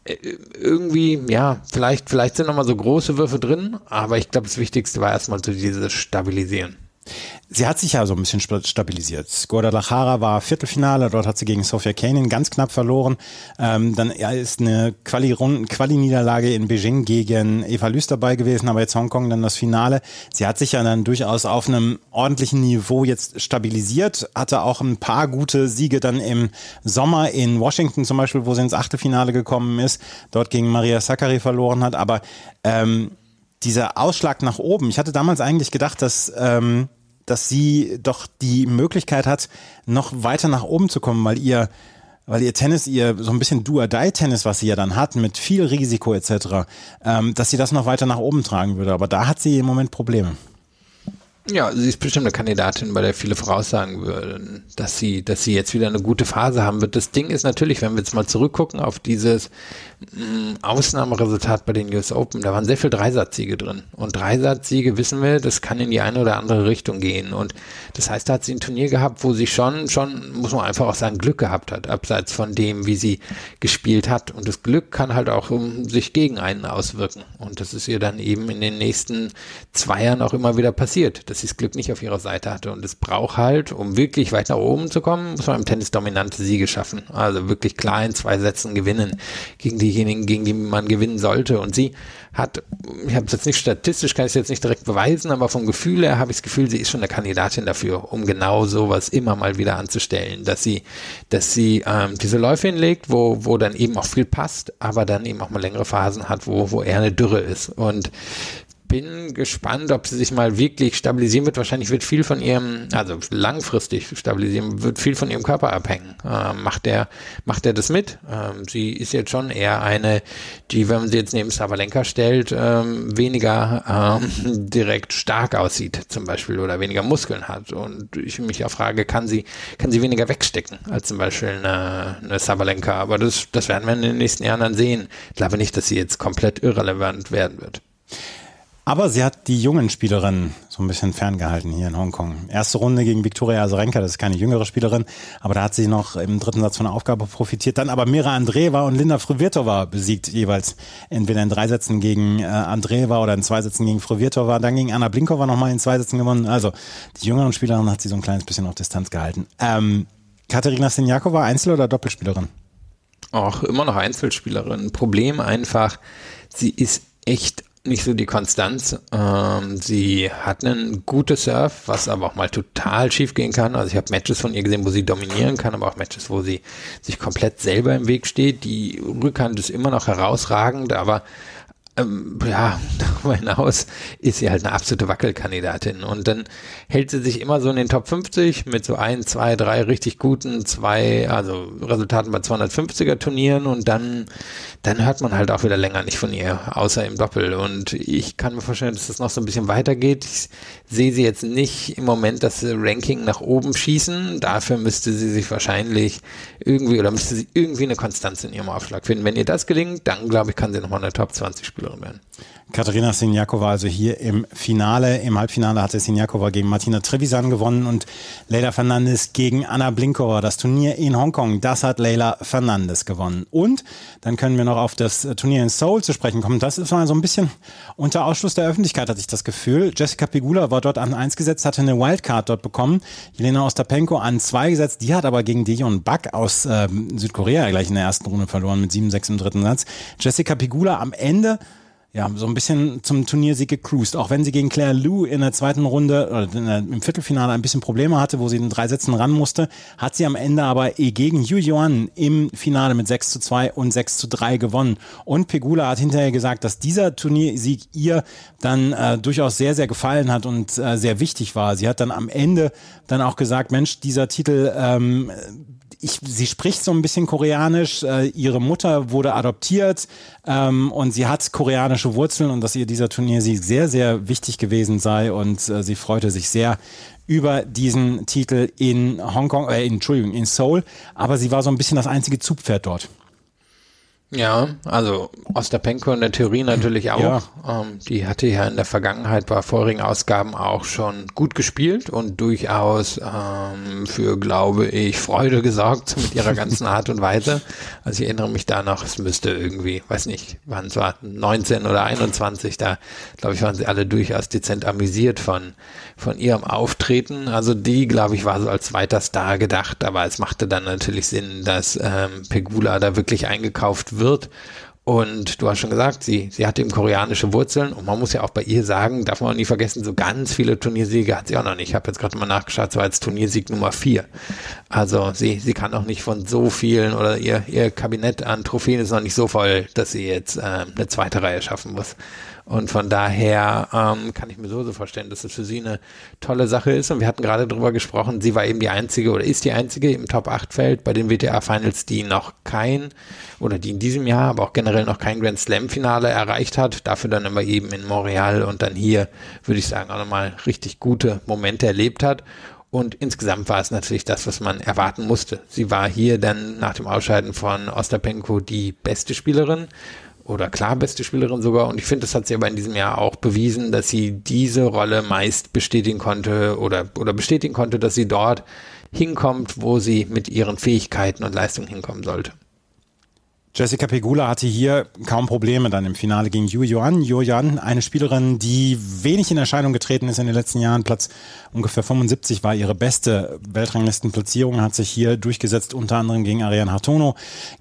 äh, irgendwie, ja, vielleicht, vielleicht sind nochmal so große Würfe drin, aber ich glaube, das Wichtigste war erstmal so dieses Stabilisieren. Sie hat sich ja so ein bisschen stabilisiert. Guadalajara war Viertelfinale, dort hat sie gegen Sofia Kenin ganz knapp verloren. Ähm, dann ist eine Quali-Niederlage in Beijing gegen Eva Lüß dabei gewesen, aber jetzt Hongkong dann das Finale. Sie hat sich ja dann durchaus auf einem ordentlichen Niveau jetzt stabilisiert, hatte auch ein paar gute Siege dann im Sommer in Washington zum Beispiel, wo sie ins Achtelfinale gekommen ist, dort gegen Maria Sakkari verloren hat, aber ähm, dieser Ausschlag nach oben, ich hatte damals eigentlich gedacht, dass ähm, dass sie doch die Möglichkeit hat, noch weiter nach oben zu kommen, weil ihr weil ihr Tennis, ihr so ein bisschen Do-or-Die-Tennis, was sie ja dann hat, mit viel Risiko etc., ähm, dass sie das noch weiter nach oben tragen würde. Aber da hat sie im Moment Probleme. Ja, sie ist bestimmt eine Kandidatin, bei der viele voraussagen würden, dass sie, dass sie jetzt wieder eine gute Phase haben wird. Das Ding ist natürlich, wenn wir jetzt mal zurückgucken auf dieses mm, Ausnahmeresultat bei den US Open, da waren sehr viele Dreisatzsiege drin. Und Dreisatzsiege wissen wir, das kann in die eine oder andere Richtung gehen. Und das heißt, da hat sie ein Turnier gehabt, wo sie schon, schon, muss man einfach auch sagen, Glück gehabt hat, abseits von dem, wie sie gespielt hat. Und das Glück kann halt auch um, sich gegen einen auswirken. Und das ist ihr dann eben in den nächsten zwei Jahren auch immer wieder passiert. Das dass sie das Glück nicht auf ihrer Seite hatte. Und es braucht halt, um wirklich weit nach oben zu kommen, muss man im Tennis dominante Siege schaffen. Also wirklich klar in zwei Sätzen gewinnen gegen diejenigen, gegen die man gewinnen sollte. Und sie hat, ich habe es jetzt nicht statistisch, kann ich es jetzt nicht direkt beweisen, aber vom Gefühl her habe ich das Gefühl, sie ist schon eine Kandidatin dafür, um genau sowas immer mal wieder anzustellen, dass sie, dass sie ähm, diese Läufe hinlegt, wo, wo dann eben auch viel passt, aber dann eben auch mal längere Phasen hat, wo, wo eher eine Dürre ist. Und bin gespannt, ob sie sich mal wirklich stabilisieren wird. Wahrscheinlich wird viel von ihrem, also langfristig stabilisieren, wird viel von ihrem Körper abhängen. Ähm, macht der, macht der das mit? Ähm, sie ist jetzt schon eher eine, die, wenn man sie jetzt neben Savalenka stellt, ähm, weniger ähm, direkt stark aussieht, zum Beispiel, oder weniger Muskeln hat. Und ich mich ja frage, kann sie, kann sie weniger wegstecken als zum Beispiel eine, eine Savalenka? Aber das, das werden wir in den nächsten Jahren dann sehen. Ich glaube nicht, dass sie jetzt komplett irrelevant werden wird. Aber sie hat die jungen Spielerinnen so ein bisschen ferngehalten hier in Hongkong. Erste Runde gegen Viktoria Azarenka, das ist keine jüngere Spielerin, aber da hat sie noch im dritten Satz von der Aufgabe profitiert. Dann aber Mira Andreeva und Linda Fruvirtova besiegt jeweils entweder in drei Sätzen gegen äh, Andreeva oder in zwei Sätzen gegen Fruvirtova. Dann gegen Anna Blinkova nochmal in zwei Sätzen gewonnen. Also die jüngeren Spielerinnen hat sie so ein kleines bisschen auf Distanz gehalten. Ähm, Katerina Sinjakova, Einzel- oder Doppelspielerin? Auch immer noch Einzelspielerin. Problem einfach, sie ist echt nicht so die Konstanz. Ähm, sie hat einen gutes Surf, was aber auch mal total schief gehen kann. Also ich habe Matches von ihr gesehen, wo sie dominieren kann, aber auch Matches, wo sie sich komplett selber im Weg steht. Die Rückhand ist immer noch herausragend, aber ähm, ja, darüber hinaus ist sie halt eine absolute Wackelkandidatin. Und dann hält sie sich immer so in den Top 50 mit so ein, zwei, drei richtig guten, zwei, also Resultaten bei 250er Turnieren und dann, dann hört man halt auch wieder länger nicht von ihr, außer im Doppel. Und ich kann mir vorstellen, dass das noch so ein bisschen weitergeht. Ich sehe sie jetzt nicht im Moment das Ranking nach oben schießen. Dafür müsste sie sich wahrscheinlich irgendwie oder müsste sie irgendwie eine Konstanz in ihrem Aufschlag finden. Wenn ihr das gelingt, dann glaube ich, kann sie nochmal eine Top 20 Spielerin werden. Katharina Sinjakova also hier im Finale. Im Halbfinale hatte Sinjakova gegen Martina Trevisan gewonnen und Leila Fernandes gegen Anna Blinkova. Das Turnier in Hongkong, das hat Leila Fernandes gewonnen. Und dann können wir noch auf das Turnier in Seoul zu sprechen kommen. Das ist mal so ein bisschen unter Ausschluss der Öffentlichkeit, hatte ich das Gefühl. Jessica Pegula war dort an 1 gesetzt, hatte eine Wildcard dort bekommen. Jelena Ostapenko an 2 gesetzt. Die hat aber gegen Dion Bak aus äh, Südkorea gleich in der ersten Runde verloren mit 7-6 im dritten Satz. Jessica Pegula am Ende ja, so ein bisschen zum Turniersieg gecruised. Auch wenn sie gegen Claire Lou in der zweiten Runde oder der, im Viertelfinale ein bisschen Probleme hatte, wo sie in drei Sätzen ran musste, hat sie am Ende aber eh gegen Yu Yuan im Finale mit 6 zu 2 und 6 zu 3 gewonnen. Und Pegula hat hinterher gesagt, dass dieser Turniersieg ihr dann äh, durchaus sehr, sehr gefallen hat und äh, sehr wichtig war. Sie hat dann am Ende dann auch gesagt, Mensch, dieser Titel ähm, ich, sie spricht so ein bisschen Koreanisch. Äh, ihre Mutter wurde adoptiert ähm, und sie hat koreanische Wurzeln und dass ihr dieser Turniersieg sehr, sehr wichtig gewesen sei und äh, sie freute sich sehr über diesen Titel in Hongkong, äh, Entschuldigung, in Seoul. Aber sie war so ein bisschen das einzige Zugpferd dort. Ja, also Ostapenko in der Theorie natürlich auch. Ja. Ähm, die hatte ja in der Vergangenheit bei vorigen Ausgaben auch schon gut gespielt und durchaus ähm, für, glaube ich, Freude gesorgt mit ihrer ganzen Art und Weise. Also ich erinnere mich da noch, es müsste irgendwie, weiß nicht, wann es war, 19 oder 21, da glaube ich, waren sie alle durchaus dezent amüsiert von, von ihrem Auftreten. Also die, glaube ich, war so als zweiter Star gedacht, aber es machte dann natürlich Sinn, dass ähm, Pegula da wirklich eingekauft wird. Und du hast schon gesagt, sie, sie hat eben koreanische Wurzeln und man muss ja auch bei ihr sagen, darf man auch nie vergessen, so ganz viele Turniersiege hat sie auch noch nicht. Ich habe jetzt gerade mal nachgeschaut, so als Turniersieg Nummer vier. Also sie, sie kann auch nicht von so vielen oder ihr, ihr Kabinett an Trophäen ist noch nicht so voll, dass sie jetzt äh, eine zweite Reihe schaffen muss. Und von daher ähm, kann ich mir so, vorstellen, dass das für sie eine tolle Sache ist. Und wir hatten gerade drüber gesprochen, sie war eben die einzige oder ist die einzige im Top 8 Feld bei den WTA Finals, die noch kein oder die in diesem Jahr, aber auch generell noch kein Grand Slam Finale erreicht hat. Dafür dann immer eben in Montreal und dann hier, würde ich sagen, auch nochmal richtig gute Momente erlebt hat. Und insgesamt war es natürlich das, was man erwarten musste. Sie war hier dann nach dem Ausscheiden von Ostapenko die beste Spielerin oder klar beste Spielerin sogar. Und ich finde, das hat sie aber in diesem Jahr auch bewiesen, dass sie diese Rolle meist bestätigen konnte oder, oder bestätigen konnte, dass sie dort hinkommt, wo sie mit ihren Fähigkeiten und Leistungen hinkommen sollte. Jessica Pegula hatte hier kaum Probleme dann im Finale gegen Yu Yuan. Yu Yuan, eine Spielerin, die wenig in Erscheinung getreten ist in den letzten Jahren. Platz ungefähr 75 war ihre beste Weltranglistenplatzierung, hat sich hier durchgesetzt, unter anderem gegen Ariane Hartono,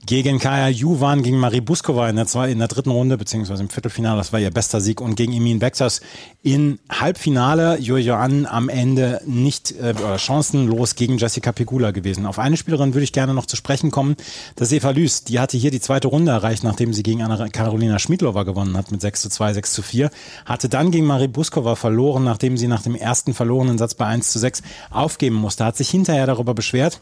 gegen Kaya Juvan, gegen Marie Buskova in der, zwei, in der dritten Runde, beziehungsweise im Viertelfinale, das war ihr bester Sieg, und gegen Emin Bektas in Halbfinale. Yu Yuan am Ende nicht äh, chancenlos gegen Jessica Pegula gewesen. Auf eine Spielerin würde ich gerne noch zu sprechen kommen, das Eva Lüß. Die hatte hier die zweite Runde erreicht, nachdem sie gegen Anna Karolina Schmidlova gewonnen hat mit 6 zu 2, 6 zu 4. Hatte dann gegen Marie Buskova verloren, nachdem sie nach dem ersten verlorenen Satz bei 1 zu 6 aufgeben musste. Hat sich hinterher darüber beschwert,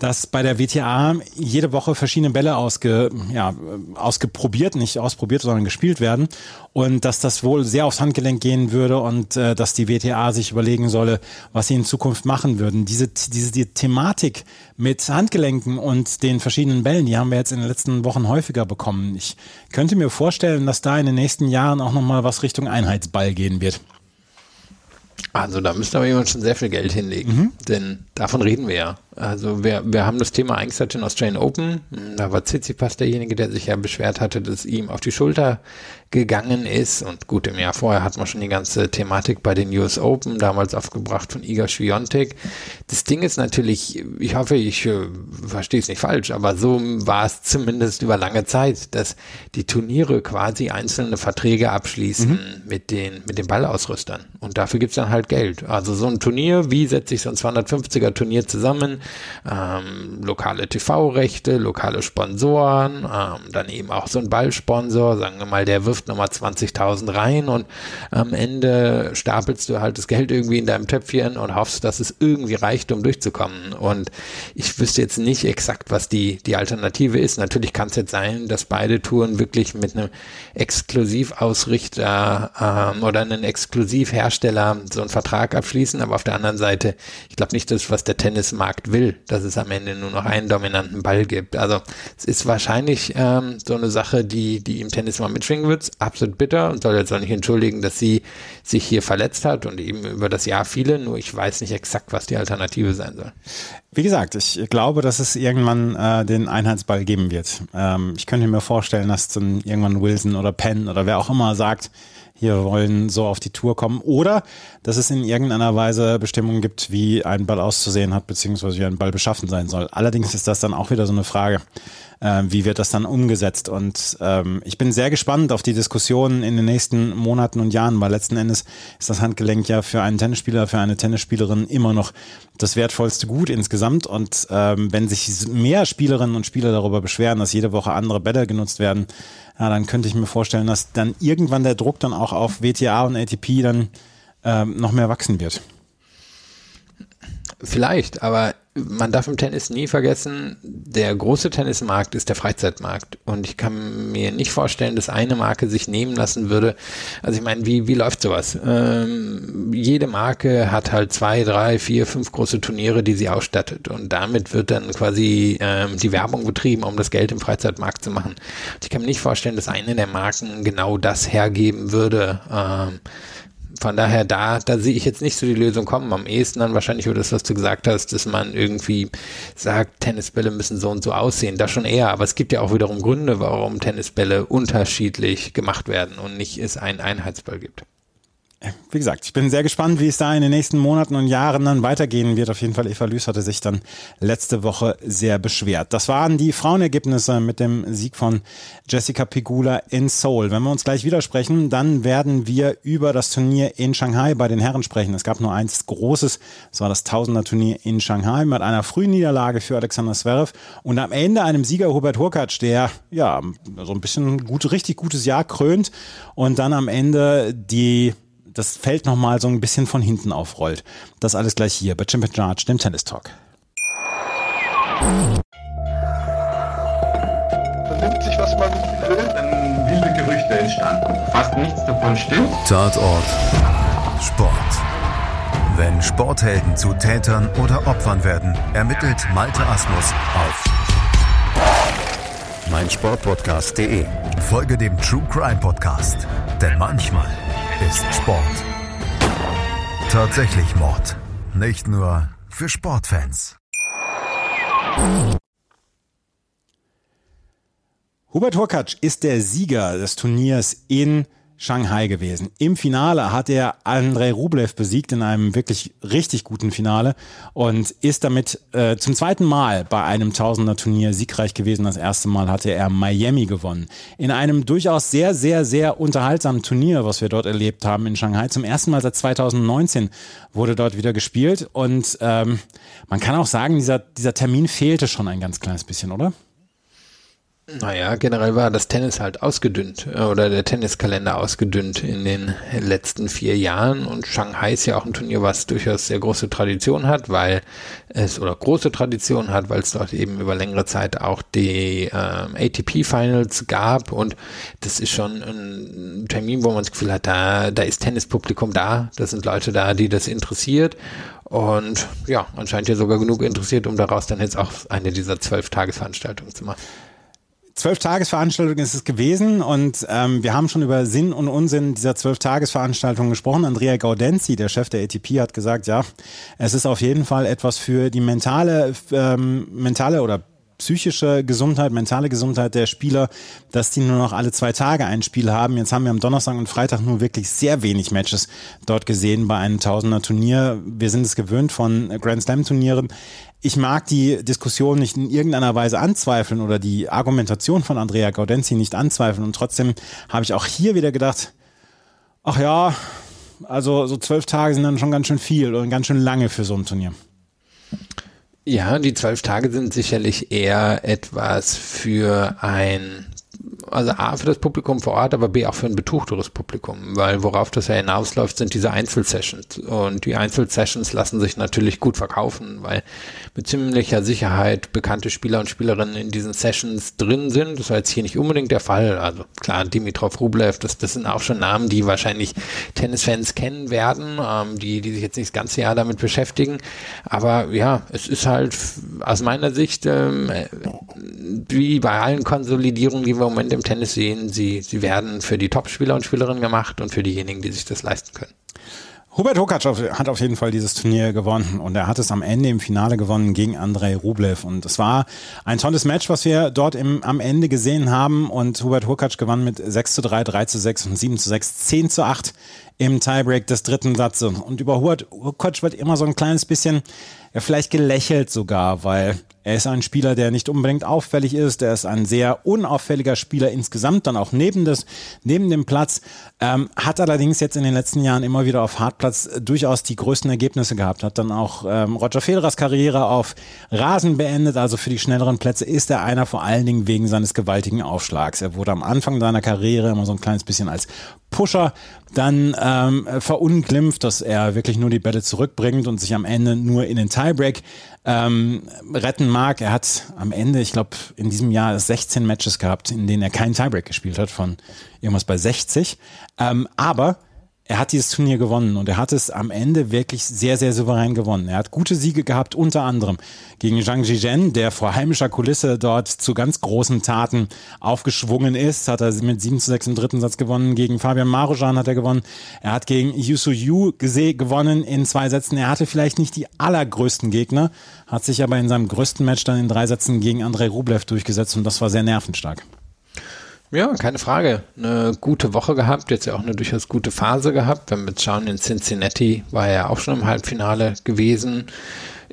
dass bei der WTA jede Woche verschiedene Bälle ausge, ja, ausgeprobiert, nicht ausprobiert, sondern gespielt werden und dass das wohl sehr aufs Handgelenk gehen würde und äh, dass die WTA sich überlegen solle, was sie in Zukunft machen würden. Diese, diese die Thematik mit Handgelenken und den verschiedenen Bällen, die haben wir jetzt in den letzten Wochen häufiger bekommen. Ich könnte mir vorstellen, dass da in den nächsten Jahren auch nochmal was Richtung Einheitsball gehen wird. Also da müsste aber jemand schon sehr viel Geld hinlegen, mhm. denn davon reden wir ja. Also wir, wir haben das Thema eigentlich seit den Australian Open. Da war Tsitsipas derjenige, der sich ja beschwert hatte, dass ihm auf die Schulter gegangen ist. Und gut, im Jahr vorher hat man schon die ganze Thematik bei den US Open, damals aufgebracht von Iga Swiatek. Das Ding ist natürlich, ich hoffe, ich äh, verstehe es nicht falsch, aber so war es zumindest über lange Zeit, dass die Turniere quasi einzelne Verträge abschließen mhm. mit, den, mit den Ballausrüstern. Und dafür gibt's dann halt Geld. Also so ein Turnier, wie setze ich so ein 250er Turnier zusammen? Ähm, lokale TV-Rechte, lokale Sponsoren, ähm, dann eben auch so ein Ballsponsor, sagen wir mal, der wirft nochmal 20.000 rein und am Ende stapelst du halt das Geld irgendwie in deinem Töpfchen und hoffst, dass es irgendwie reicht, um durchzukommen. Und ich wüsste jetzt nicht exakt, was die, die Alternative ist. Natürlich kann es jetzt sein, dass beide Touren wirklich mit einem Exklusivausrichter ähm, oder einem Exklusivhersteller so einen Vertrag abschließen, aber auf der anderen Seite, ich glaube nicht, dass was der Tennismarkt will, dass es am Ende nur noch einen dominanten Ball gibt. Also es ist wahrscheinlich ähm, so eine Sache, die, die im Tennis mal mitschwingen wird. Absolut bitter und soll jetzt auch nicht entschuldigen, dass sie sich hier verletzt hat und eben über das Jahr viele, nur ich weiß nicht exakt, was die Alternative sein soll. Wie gesagt, ich glaube, dass es irgendwann äh, den Einheitsball geben wird. Ähm, ich könnte mir vorstellen, dass dann irgendwann Wilson oder Penn oder wer auch immer sagt, hier wollen so auf die Tour kommen. Oder dass es in irgendeiner Weise Bestimmungen gibt, wie ein Ball auszusehen hat, beziehungsweise wie ein Ball beschaffen sein soll. Allerdings ist das dann auch wieder so eine Frage, äh, wie wird das dann umgesetzt? Und ähm, ich bin sehr gespannt auf die Diskussionen in den nächsten Monaten und Jahren, weil letzten Endes ist das Handgelenk ja für einen Tennisspieler, für eine Tennisspielerin immer noch das wertvollste Gut insgesamt. Und ähm, wenn sich mehr Spielerinnen und Spieler darüber beschweren, dass jede Woche andere Bälle genutzt werden, ja, dann könnte ich mir vorstellen, dass dann irgendwann der Druck dann auch auf WTA und ATP dann ähm, noch mehr wachsen wird. Vielleicht, aber man darf im Tennis nie vergessen, der große Tennismarkt ist der Freizeitmarkt. Und ich kann mir nicht vorstellen, dass eine Marke sich nehmen lassen würde. Also ich meine, wie, wie läuft sowas? Ähm, jede Marke hat halt zwei, drei, vier, fünf große Turniere, die sie ausstattet. Und damit wird dann quasi ähm, die Werbung betrieben, um das Geld im Freizeitmarkt zu machen. Und ich kann mir nicht vorstellen, dass eine der Marken genau das hergeben würde. Ähm, von daher, da, da sehe ich jetzt nicht so die Lösung kommen. Am ehesten dann wahrscheinlich über das, was du gesagt hast, dass man irgendwie sagt, Tennisbälle müssen so und so aussehen. Da schon eher. Aber es gibt ja auch wiederum Gründe, warum Tennisbälle unterschiedlich gemacht werden und nicht es einen Einheitsball gibt wie gesagt, ich bin sehr gespannt, wie es da in den nächsten Monaten und Jahren dann weitergehen wird. Auf jeden Fall, Eva Lüß hatte sich dann letzte Woche sehr beschwert. Das waren die Frauenergebnisse mit dem Sieg von Jessica Pigula in Seoul. Wenn wir uns gleich widersprechen, dann werden wir über das Turnier in Shanghai bei den Herren sprechen. Es gab nur eins großes, das war das Tausender-Turnier in Shanghai mit einer frühen Niederlage für Alexander Zverev und am Ende einem Sieger Hubert Hurkacz, der ja so ein bisschen gut, richtig gutes Jahr krönt und dann am Ende die das Feld nochmal so ein bisschen von hinten aufrollt. Das alles gleich hier bei Champion Charge, dem Tennis Talk. Vernimmt sich, was man will, dann wilde Gerüchte entstanden. Fast nichts davon stimmt. Tatort Sport. Wenn Sporthelden zu Tätern oder Opfern werden, ermittelt Malte Asmus auf meinsportpodcast.de. Folge dem True Crime Podcast, denn manchmal ist Sport. Tatsächlich Mord. Nicht nur für Sportfans. Hubert Hurkacz ist der Sieger des Turniers in Shanghai gewesen. Im Finale hat er Andrei Rublev besiegt in einem wirklich richtig guten Finale und ist damit äh, zum zweiten Mal bei einem Tausender-Turnier siegreich gewesen. Das erste Mal hatte er Miami gewonnen. In einem durchaus sehr, sehr, sehr unterhaltsamen Turnier, was wir dort erlebt haben in Shanghai. Zum ersten Mal seit 2019 wurde dort wieder gespielt und ähm, man kann auch sagen, dieser, dieser Termin fehlte schon ein ganz kleines bisschen, oder? Naja, generell war das Tennis halt ausgedünnt äh, oder der Tenniskalender ausgedünnt in den letzten vier Jahren. Und Shanghai ist ja auch ein Turnier, was durchaus sehr große Tradition hat, weil es oder große Tradition hat, weil es dort eben über längere Zeit auch die ähm, ATP Finals gab. Und das ist schon ein Termin, wo man das Gefühl hat, da, da ist Tennispublikum da, das sind Leute da, die das interessiert. Und ja, anscheinend ja sogar genug interessiert, um daraus dann jetzt auch eine dieser zwölf Tagesveranstaltungen zu machen. Zwölf-Tages-Veranstaltung ist es gewesen und ähm, wir haben schon über Sinn und Unsinn dieser Zwölf-Tages-Veranstaltung gesprochen. Andrea Gaudenzi, der Chef der ATP, hat gesagt, ja, es ist auf jeden Fall etwas für die mentale, ähm, mentale oder psychische Gesundheit, mentale Gesundheit der Spieler, dass die nur noch alle zwei Tage ein Spiel haben. Jetzt haben wir am Donnerstag und Freitag nur wirklich sehr wenig Matches dort gesehen bei einem Tausender Turnier. Wir sind es gewöhnt von Grand Slam Turnieren. Ich mag die Diskussion nicht in irgendeiner Weise anzweifeln oder die Argumentation von Andrea Gaudenzi nicht anzweifeln. Und trotzdem habe ich auch hier wieder gedacht, ach ja, also so zwölf Tage sind dann schon ganz schön viel und ganz schön lange für so ein Turnier. Ja, die zwölf Tage sind sicherlich eher etwas für ein also A für das Publikum vor Ort, aber B auch für ein betuchteres Publikum, weil worauf das ja hinausläuft, sind diese Einzelsessions. Und die Einzelsessions lassen sich natürlich gut verkaufen, weil mit ziemlicher Sicherheit bekannte Spieler und Spielerinnen in diesen Sessions drin sind. Das war jetzt hier nicht unbedingt der Fall. Also klar, Dimitrov Rublev, das, das sind auch schon Namen, die wahrscheinlich Tennisfans kennen werden, ähm, die, die sich jetzt nicht das ganze Jahr damit beschäftigen. Aber ja, es ist halt aus meiner Sicht ähm, wie bei allen Konsolidierungen, die wir im Moment im Tennis sehen, sie, sie werden für die Top-Spieler und Spielerinnen gemacht und für diejenigen, die sich das leisten können. Hubert Hurkacz hat auf jeden Fall dieses Turnier gewonnen und er hat es am Ende im Finale gewonnen gegen Andrei Rublev. Und es war ein tolles Match, was wir dort im, am Ende gesehen haben. Und Hubert Hurkacz gewann mit 6 zu 3, 3 zu 6 und 7 zu 6, 10 zu 8 im Tiebreak des dritten Satzes und über Hubert Hurkacz wird immer so ein kleines bisschen ja, vielleicht gelächelt sogar, weil er ist ein Spieler, der nicht unbedingt auffällig ist. Er ist ein sehr unauffälliger Spieler insgesamt, dann auch neben, des, neben dem Platz. Ähm, hat allerdings jetzt in den letzten Jahren immer wieder auf Hartplatz durchaus die größten Ergebnisse gehabt. Hat dann auch ähm, Roger Federers Karriere auf Rasen beendet. Also für die schnelleren Plätze ist er einer vor allen Dingen wegen seines gewaltigen Aufschlags. Er wurde am Anfang seiner Karriere immer so ein kleines bisschen als Pusher dann ähm, verunglimpft, dass er wirklich nur die Bälle zurückbringt und sich am Ende nur in den Tiebreak ähm, retten mag. Er hat am Ende, ich glaube, in diesem Jahr 16 Matches gehabt, in denen er keinen Tiebreak gespielt hat, von irgendwas bei 60. Ähm, aber er hat dieses Turnier gewonnen und er hat es am Ende wirklich sehr, sehr souverän gewonnen. Er hat gute Siege gehabt, unter anderem gegen Zhang Zhizhen, der vor heimischer Kulisse dort zu ganz großen Taten aufgeschwungen ist. Hat er mit 7 zu 6 im dritten Satz gewonnen. Gegen Fabian Marujan hat er gewonnen. Er hat gegen Yusu Yu gewonnen in zwei Sätzen. Er hatte vielleicht nicht die allergrößten Gegner, hat sich aber in seinem größten Match dann in drei Sätzen gegen Andrei Rublev durchgesetzt und das war sehr nervenstark. Ja, keine Frage. Eine gute Woche gehabt, jetzt ja auch eine durchaus gute Phase gehabt. Wenn wir jetzt schauen, in Cincinnati war er ja auch schon im Halbfinale gewesen.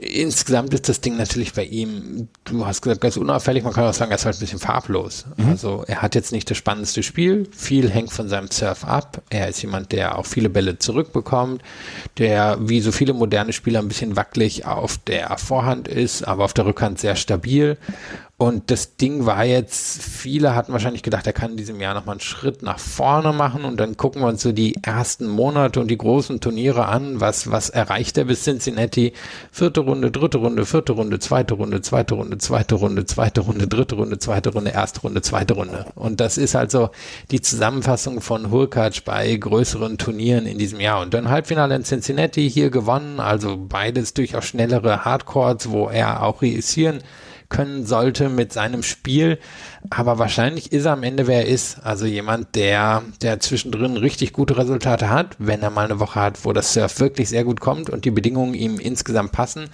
Insgesamt ist das Ding natürlich bei ihm, du hast gesagt, ganz unauffällig, man kann auch sagen, er ist halt ein bisschen farblos. Mhm. Also er hat jetzt nicht das spannendste Spiel, viel hängt von seinem Surf ab. Er ist jemand, der auch viele Bälle zurückbekommt, der wie so viele moderne Spieler ein bisschen wackelig auf der Vorhand ist, aber auf der Rückhand sehr stabil. Und das Ding war jetzt, viele hatten wahrscheinlich gedacht, er kann in diesem Jahr nochmal einen Schritt nach vorne machen und dann gucken wir uns so die ersten Monate und die großen Turniere an. Was, was erreicht er bis Cincinnati? Vierte Runde, dritte Runde, vierte Runde, zweite Runde, zweite Runde, zweite Runde, zweite Runde, dritte Runde, zweite Runde, erste Runde, zweite Runde. Und das ist also die Zusammenfassung von Hurkacz bei größeren Turnieren in diesem Jahr. Und dann Halbfinale in Cincinnati hier gewonnen, also beides durchaus schnellere Hardcourts, wo er auch reüssieren können sollte mit seinem Spiel. Aber wahrscheinlich ist er am Ende, wer er ist. Also jemand, der, der zwischendrin richtig gute Resultate hat, wenn er mal eine Woche hat, wo das Surf wirklich sehr gut kommt und die Bedingungen ihm insgesamt passen.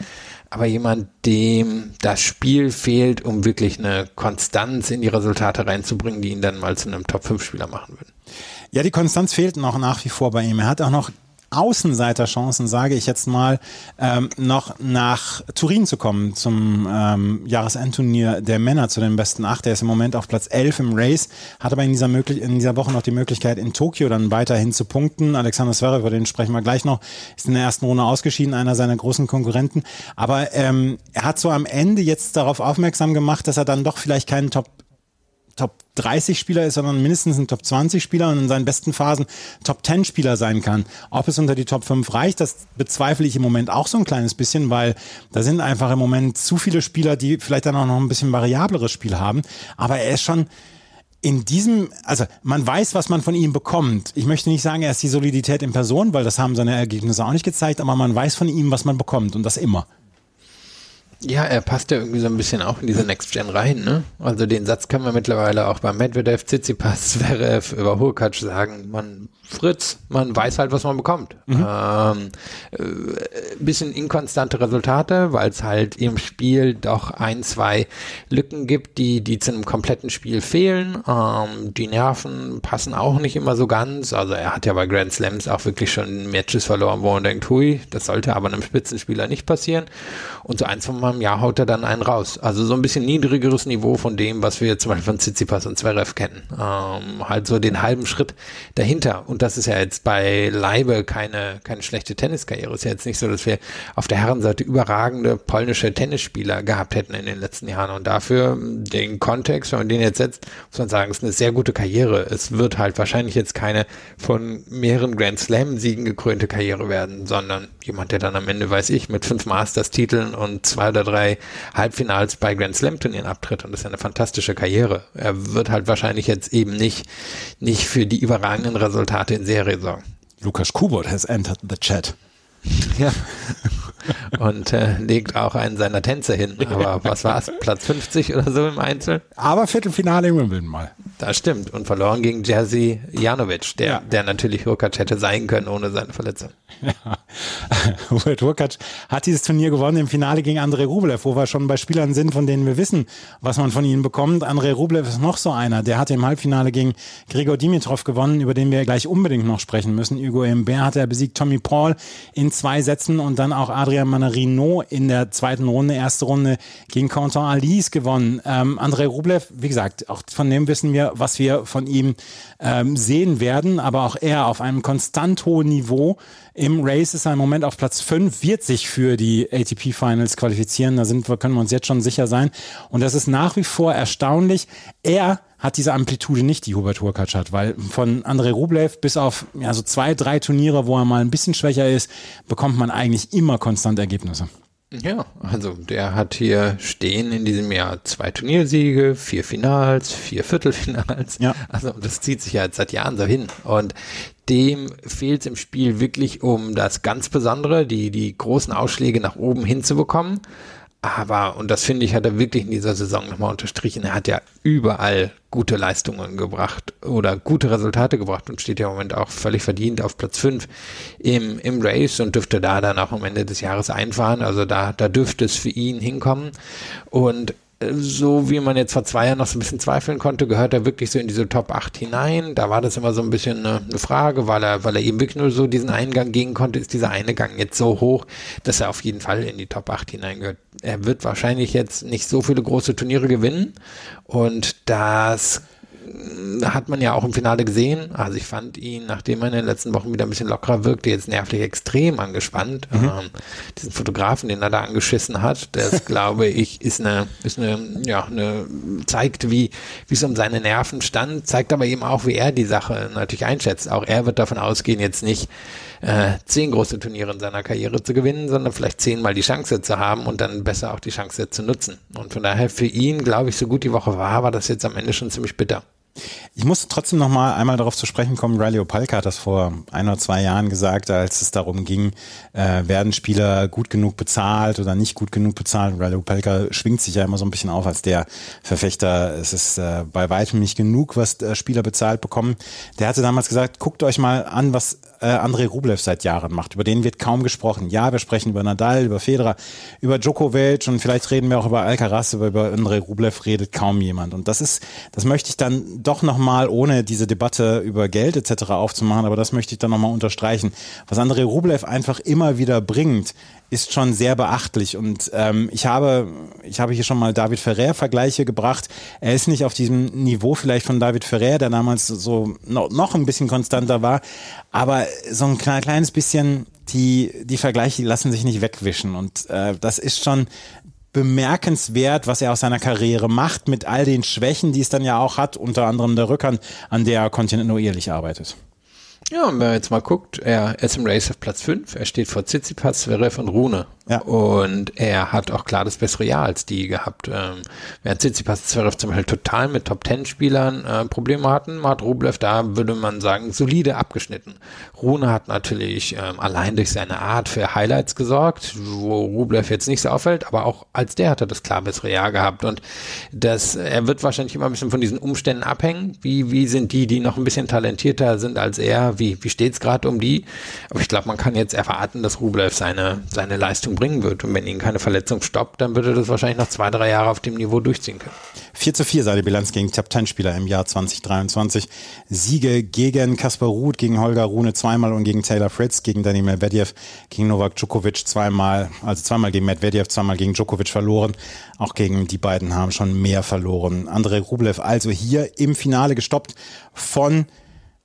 Aber jemand, dem das Spiel fehlt, um wirklich eine Konstanz in die Resultate reinzubringen, die ihn dann mal zu einem Top-5-Spieler machen würden. Ja, die Konstanz fehlt noch nach wie vor bei ihm. Er hat auch noch Außenseiterchancen, sage ich jetzt mal, ähm, noch nach Turin zu kommen zum ähm, Jahresendturnier der Männer zu den besten acht. Der ist im Moment auf Platz 11 im Race, hat aber in dieser, möglich in dieser Woche noch die Möglichkeit, in Tokio dann weiterhin zu punkten. Alexander Zverev, über den sprechen wir gleich noch, ist in der ersten Runde ausgeschieden, einer seiner großen Konkurrenten. Aber ähm, er hat so am Ende jetzt darauf aufmerksam gemacht, dass er dann doch vielleicht keinen Top Top 30 Spieler ist, sondern mindestens ein Top 20 Spieler und in seinen besten Phasen Top 10 Spieler sein kann. Ob es unter die Top 5 reicht, das bezweifle ich im Moment auch so ein kleines bisschen, weil da sind einfach im Moment zu viele Spieler, die vielleicht dann auch noch ein bisschen variableres Spiel haben. Aber er ist schon, in diesem, also man weiß, was man von ihm bekommt. Ich möchte nicht sagen, er ist die Solidität in Person, weil das haben seine Ergebnisse auch nicht gezeigt, aber man weiß von ihm, was man bekommt und das immer. Ja, er passt ja irgendwie so ein bisschen auch in diese Next Gen rein, ne? Also den Satz kann man mittlerweile auch bei Medvedev, Tsitsipas, Zverev über Hurkacz sagen. Man Fritz, man weiß halt, was man bekommt. Mhm. Ähm, äh, bisschen inkonstante Resultate, weil es halt im Spiel doch ein, zwei Lücken gibt, die, die zu einem kompletten Spiel fehlen. Ähm, die Nerven passen auch nicht immer so ganz. Also er hat ja bei Grand Slams auch wirklich schon Matches verloren, wo man denkt, hui, das sollte aber einem Spitzenspieler nicht passieren. Und so ein, zwei Mal im Jahr haut er dann einen raus. Also so ein bisschen niedrigeres Niveau von dem, was wir zum Beispiel von Tsitsipas und Zverev kennen. Ähm, halt so den halben Schritt dahinter. Und das ist ja jetzt bei Leibe keine, keine schlechte Tenniskarriere. Ist ja jetzt nicht so, dass wir auf der Herrenseite überragende polnische Tennisspieler gehabt hätten in den letzten Jahren. Und dafür den Kontext, wenn man den jetzt setzt, muss man sagen, ist eine sehr gute Karriere. Es wird halt wahrscheinlich jetzt keine von mehreren Grand Slam-Siegen gekrönte Karriere werden, sondern jemand, der dann am Ende, weiß ich, mit fünf Masters-Titeln und zwei oder drei Halbfinals bei Grand Slam-Turnieren abtritt. Und das ist eine fantastische Karriere. Er wird halt wahrscheinlich jetzt eben nicht, nicht für die überragenden Resultate in Serie sorgen. Lukas Kubot has entered the chat. Ja. Und äh, legt auch einen seiner Tänze hin. Aber was war es? Platz 50 oder so im Einzel? Aber Viertelfinale in Wimbledon mal. Das stimmt. Und verloren gegen Jerzy Janovic, der, ja. der natürlich Hurkacz hätte sein können ohne seine Verletzung. Ja. Hurkacz hat dieses Turnier gewonnen im Finale gegen Andrei Rublev, wo wir schon bei Spielern sind, von denen wir wissen, was man von ihnen bekommt. Andrei Rublev ist noch so einer. Der hat im Halbfinale gegen Gregor Dimitrov gewonnen, über den wir gleich unbedingt noch sprechen müssen. Hugo Imbert hat er besiegt Tommy Paul in zwei Sätzen und dann auch Adrian Manarino in der zweiten Runde, erste Runde gegen Quentin Alice gewonnen. Ähm, Andrei Rublev, wie gesagt, auch von dem wissen wir, was wir von ihm ähm, sehen werden, aber auch er auf einem konstant hohen Niveau. Im Race ist er im Moment auf Platz 5, wird sich für die ATP Finals qualifizieren. Da sind können wir uns jetzt schon sicher sein. Und das ist nach wie vor erstaunlich. Er hat diese Amplitude nicht, die Hubert Hurkacz hat, weil von Andrei Rublev bis auf ja, so zwei, drei Turniere, wo er mal ein bisschen schwächer ist, bekommt man eigentlich immer konstant Ergebnisse. Ja, also der hat hier stehen in diesem Jahr zwei Turniersiege, vier Finals, vier Viertelfinals. Ja. Also das zieht sich ja jetzt seit Jahren so hin. Und dem fehlt es im Spiel wirklich um das ganz Besondere, die, die großen Ausschläge nach oben hinzubekommen. Aber, und das finde ich, hat er wirklich in dieser Saison nochmal unterstrichen, er hat ja überall gute Leistungen gebracht oder gute Resultate gebracht und steht ja im Moment auch völlig verdient auf Platz 5 im, im Race und dürfte da dann auch am Ende des Jahres einfahren. Also da, da dürfte es für ihn hinkommen. Und so wie man jetzt vor zwei Jahren noch so ein bisschen zweifeln konnte, gehört er wirklich so in diese Top 8 hinein. Da war das immer so ein bisschen eine, eine, Frage, weil er, weil er eben wirklich nur so diesen einen Gang gehen konnte, ist dieser eine Gang jetzt so hoch, dass er auf jeden Fall in die Top 8 hineingehört. Er wird wahrscheinlich jetzt nicht so viele große Turniere gewinnen und das hat man ja auch im Finale gesehen. Also ich fand ihn, nachdem er in den letzten Wochen wieder ein bisschen lockerer wirkte, jetzt nervlich extrem angespannt. Mhm. Ähm, diesen Fotografen, den er da angeschissen hat, das glaube ich, ist eine, ist eine, ja, eine, zeigt, wie, wie es um seine Nerven stand, zeigt aber eben auch, wie er die Sache natürlich einschätzt. Auch er wird davon ausgehen, jetzt nicht äh, zehn große Turniere in seiner Karriere zu gewinnen, sondern vielleicht zehnmal die Chance zu haben und dann besser auch die Chance zu nutzen. Und von daher für ihn, glaube ich, so gut die Woche war, war das jetzt am Ende schon ziemlich bitter. Ich muss trotzdem noch mal einmal darauf zu sprechen kommen. Riley Opalka hat das vor ein oder zwei Jahren gesagt, als es darum ging, äh, werden Spieler gut genug bezahlt oder nicht gut genug bezahlt. Riley Opalka schwingt sich ja immer so ein bisschen auf als der Verfechter. Es ist äh, bei weitem nicht genug, was äh, Spieler bezahlt bekommen. Der hatte damals gesagt, guckt euch mal an, was äh, Andrei Rublev seit Jahren macht. Über den wird kaum gesprochen. Ja, wir sprechen über Nadal, über Federer, über Djokovic und vielleicht reden wir auch über Alcaraz, aber über Andrei Rublev redet kaum jemand. Und das ist, das möchte ich dann doch nochmal, ohne diese Debatte über Geld etc. aufzumachen, aber das möchte ich dann nochmal unterstreichen. Was Andrei Rublev einfach immer wieder bringt, ist schon sehr beachtlich. Und ähm, ich habe, ich habe hier schon mal David Ferrer-Vergleiche gebracht. Er ist nicht auf diesem Niveau vielleicht von David Ferrer, der damals so noch, noch ein bisschen konstanter war, aber so ein kleines bisschen die, die Vergleiche lassen sich nicht wegwischen. Und äh, das ist schon bemerkenswert, was er aus seiner Karriere macht, mit all den Schwächen, die es dann ja auch hat, unter anderem der Rückhand, an der er kontinuierlich arbeitet. Ja, und wenn man jetzt mal guckt, er ist im Race auf Platz 5, er steht vor Tsitsipas, Zverev und Rune. Ja. Und er hat auch klar das bessere Jahr als die gehabt. Ähm, während Tsitsipas Zverev zum Beispiel total mit Top-10-Spielern äh, Probleme hatten, hat Rublev da, würde man sagen, solide abgeschnitten. Rune hat natürlich ähm, allein durch seine Art für Highlights gesorgt, wo Rublev jetzt nicht so auffällt, aber auch als der hat er das klar bessere Jahr gehabt. Und das, er wird wahrscheinlich immer ein bisschen von diesen Umständen abhängen. Wie, wie sind die, die noch ein bisschen talentierter sind als er? Wie, wie steht es gerade um die? Aber ich glaube, man kann jetzt erwarten, dass Rublev seine, seine Leistung bringen wird. Und wenn ihn keine Verletzung stoppt, dann würde das wahrscheinlich noch zwei, drei Jahre auf dem Niveau durchziehen können. 4 zu 4 sei die Bilanz gegen Top 10 Spieler im Jahr 2023. Siege gegen Kaspar Ruth, gegen Holger Rune zweimal und gegen Taylor Fritz, gegen Danny Medvedev, gegen Novak Djokovic zweimal, also zweimal gegen Medvedev, zweimal gegen Djokovic verloren. Auch gegen die beiden haben schon mehr verloren. Andrei Rublev also hier im Finale gestoppt von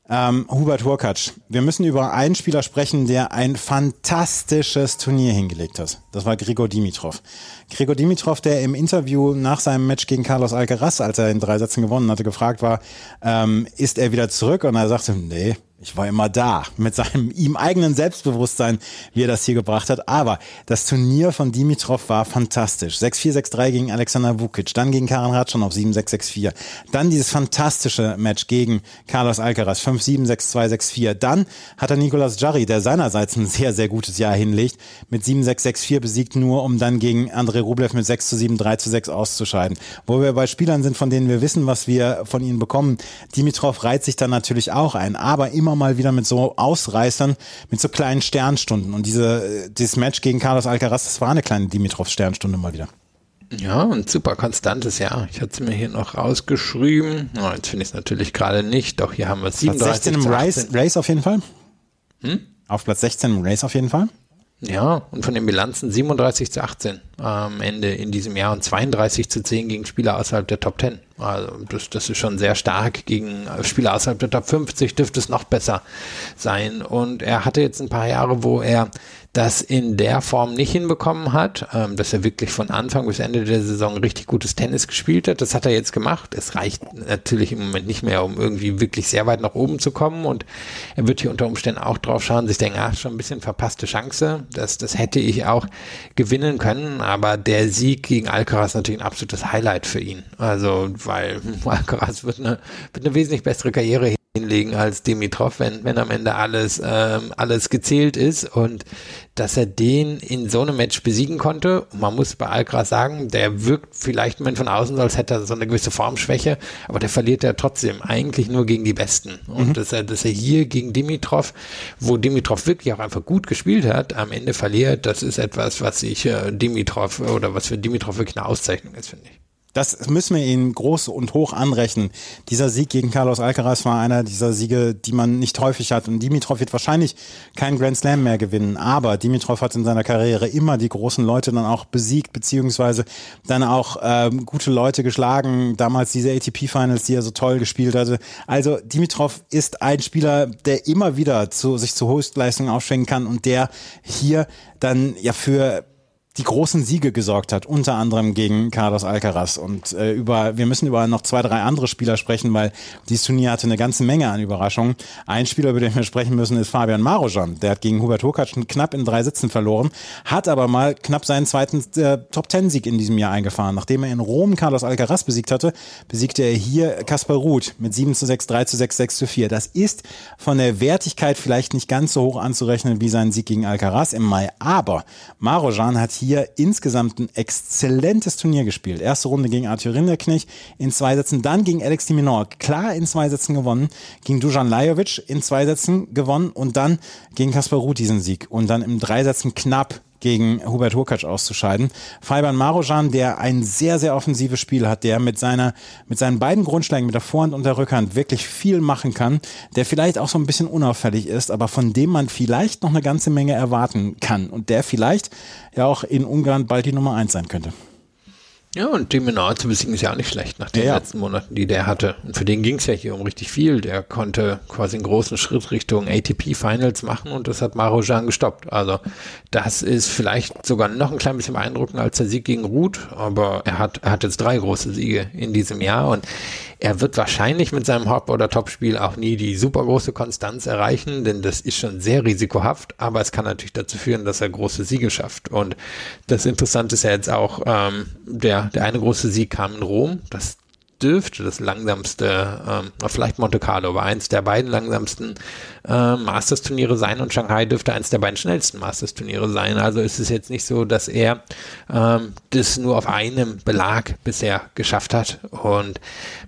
ähm, Hubert Hurkacz, wir müssen über einen Spieler sprechen, der ein fantastisches Turnier hingelegt hat. Das war Grigor Dimitrov. Grigor Dimitrov, der im Interview nach seinem Match gegen Carlos Alcaraz, als er in drei Sätzen gewonnen hatte, gefragt war, ähm, ist er wieder zurück? Und er sagte, nee, ich war immer da mit seinem ihm eigenen Selbstbewusstsein, wie er das hier gebracht hat. Aber das Turnier von Dimitrov war fantastisch. 6-4, 6-3 gegen Alexander Vukic, dann gegen Karan Ratschon auf 7-6, 6-4. Dann dieses fantastische Match gegen Carlos Alcaraz, 5-7, 6-2, 6-4. Dann hat er Nicolas Jarry, der seinerseits ein sehr, sehr gutes Jahr hinlegt, mit 7-6, 6-4 besiegt, nur um dann gegen Andrei Rublev mit 6 7, 3 6 auszuscheiden. Wo wir bei Spielern sind, von denen wir wissen, was wir von ihnen bekommen. Dimitrov reiht sich dann natürlich auch ein, aber immer immer mal wieder mit so Ausreißern, mit so kleinen Sternstunden. Und diese, dieses Match gegen Carlos Alcaraz, das war eine kleine Dimitrov-Sternstunde mal wieder. Ja, ein super konstantes Jahr. Ich hatte es mir hier noch rausgeschrieben. Oh, jetzt finde ich es natürlich gerade nicht. Doch hier haben wir 37. 16 im Race, Race auf jeden Fall. Hm? Auf Platz 16 im Race auf jeden Fall. Ja, und von den Bilanzen 37 zu 18 am Ende in diesem Jahr und 32 zu 10 gegen Spieler außerhalb der Top 10. Also das, das ist schon sehr stark. Gegen Spieler außerhalb der Top 50 dürfte es noch besser sein. Und er hatte jetzt ein paar Jahre, wo er das in der Form nicht hinbekommen hat, ähm, dass er wirklich von Anfang bis Ende der Saison richtig gutes Tennis gespielt hat. Das hat er jetzt gemacht. Es reicht natürlich im Moment nicht mehr, um irgendwie wirklich sehr weit nach oben zu kommen. Und er wird hier unter Umständen auch drauf schauen, sich denken, ach, schon ein bisschen verpasste Chance. Das, das hätte ich auch gewinnen können. Aber der Sieg gegen Alcaraz ist natürlich ein absolutes Highlight für ihn. Also, weil Alcaraz wird eine, wird eine wesentlich bessere Karriere hinlegen als Dimitrov, wenn, wenn am Ende alles, ähm, alles gezählt ist und dass er den in so einem Match besiegen konnte. Und man muss bei Alcaraz sagen, der wirkt vielleicht Moment von außen als hätte er so eine gewisse Formschwäche, aber der verliert ja trotzdem eigentlich nur gegen die Besten. Und mhm. dass er, dass er hier gegen Dimitrov, wo Dimitrov wirklich auch einfach gut gespielt hat, am Ende verliert, das ist etwas, was ich äh, Dimitrov oder was für Dimitrov wirklich eine Auszeichnung ist, finde ich. Das müssen wir ihnen groß und hoch anrechnen. Dieser Sieg gegen Carlos Alcaraz war einer dieser Siege, die man nicht häufig hat. Und Dimitrov wird wahrscheinlich keinen Grand Slam mehr gewinnen. Aber Dimitrov hat in seiner Karriere immer die großen Leute dann auch besiegt, beziehungsweise dann auch ähm, gute Leute geschlagen. Damals diese ATP-Finals, die er so toll gespielt hatte. Also Dimitrov ist ein Spieler, der immer wieder zu, sich zu Höchstleistungen aufschwingen kann und der hier dann ja für die großen Siege gesorgt hat, unter anderem gegen Carlos Alcaraz. Und äh, über, wir müssen über noch zwei, drei andere Spieler sprechen, weil dieses Turnier hatte eine ganze Menge an Überraschungen. Ein Spieler, über den wir sprechen müssen, ist Fabian Marojan. Der hat gegen Hubert Hurkacz knapp in drei Sitzen verloren, hat aber mal knapp seinen zweiten äh, Top-Ten-Sieg in diesem Jahr eingefahren. Nachdem er in Rom Carlos Alcaraz besiegt hatte, besiegte er hier Kaspar Ruth mit 7 zu 6, 3 zu 6, 6 zu 4. Das ist von der Wertigkeit vielleicht nicht ganz so hoch anzurechnen wie sein Sieg gegen Alcaraz im Mai, aber Marojan hat hier insgesamt ein exzellentes Turnier gespielt. Erste Runde gegen Arthur Rinderknecht in zwei Sätzen, dann gegen Alex de Minaur, klar in zwei Sätzen gewonnen, gegen Dujan Lajovic in zwei Sätzen gewonnen und dann gegen Kaspar Ruth diesen Sieg und dann im Dreisätzen knapp gegen Hubert Hurkacz auszuscheiden. Fabian Marojan, der ein sehr, sehr offensives Spiel hat, der mit seiner, mit seinen beiden Grundschlägen, mit der Vorhand und der Rückhand wirklich viel machen kann, der vielleicht auch so ein bisschen unauffällig ist, aber von dem man vielleicht noch eine ganze Menge erwarten kann und der vielleicht ja auch in Ungarn bald die Nummer eins sein könnte. Ja, und Deminor zu besiegen ist ja auch nicht schlecht nach den Ja, ja. letzten Monaten, die der hatte. Und für den ging es ja hier um richtig viel. Der konnte quasi einen großen Schritt Richtung ATP Finals machen und das hat Marojan gestoppt. Also das ist vielleicht sogar noch ein klein bisschen beeindruckender als der Sieg gegen Ruth, aber er hat, er hat jetzt drei große Siege in diesem Jahr und er wird wahrscheinlich mit seinem Hop- oder Topspiel auch nie die super große Konstanz erreichen, denn das ist schon sehr risikohaft, aber es kann natürlich dazu führen, dass er große Siege schafft. Und das Interessante ist ja jetzt auch, ähm, der, der eine große Sieg kam in Rom, das dürfte das langsamste, ähm, vielleicht Monte Carlo, aber eins der beiden langsamsten äh, Masters-Turniere sein und Shanghai dürfte eins der beiden schnellsten Masters-Turniere sein. Also ist es jetzt nicht so, dass er ähm, das nur auf einem Belag bisher geschafft hat und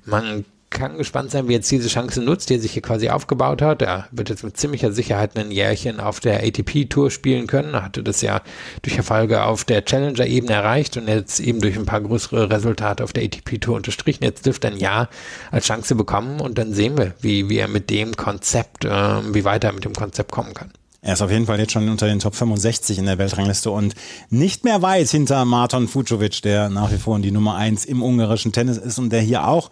man kann gespannt sein, wie jetzt diese Chance nutzt, die er sich hier quasi aufgebaut hat. Er wird jetzt mit ziemlicher Sicherheit ein Jährchen auf der ATP-Tour spielen können. Er hatte das ja durch Erfolge auf der Challenger-Ebene erreicht und jetzt eben durch ein paar größere Resultate auf der ATP-Tour unterstrichen. Jetzt dürfte er ein Jahr als Chance bekommen und dann sehen wir, wie, wie er mit dem Konzept, ähm, wie weit er mit dem Konzept kommen kann. Er ist auf jeden Fall jetzt schon unter den Top 65 in der Weltrangliste und nicht mehr weit hinter Marton Fucovic, der nach wie vor die Nummer eins im ungarischen Tennis ist und der hier auch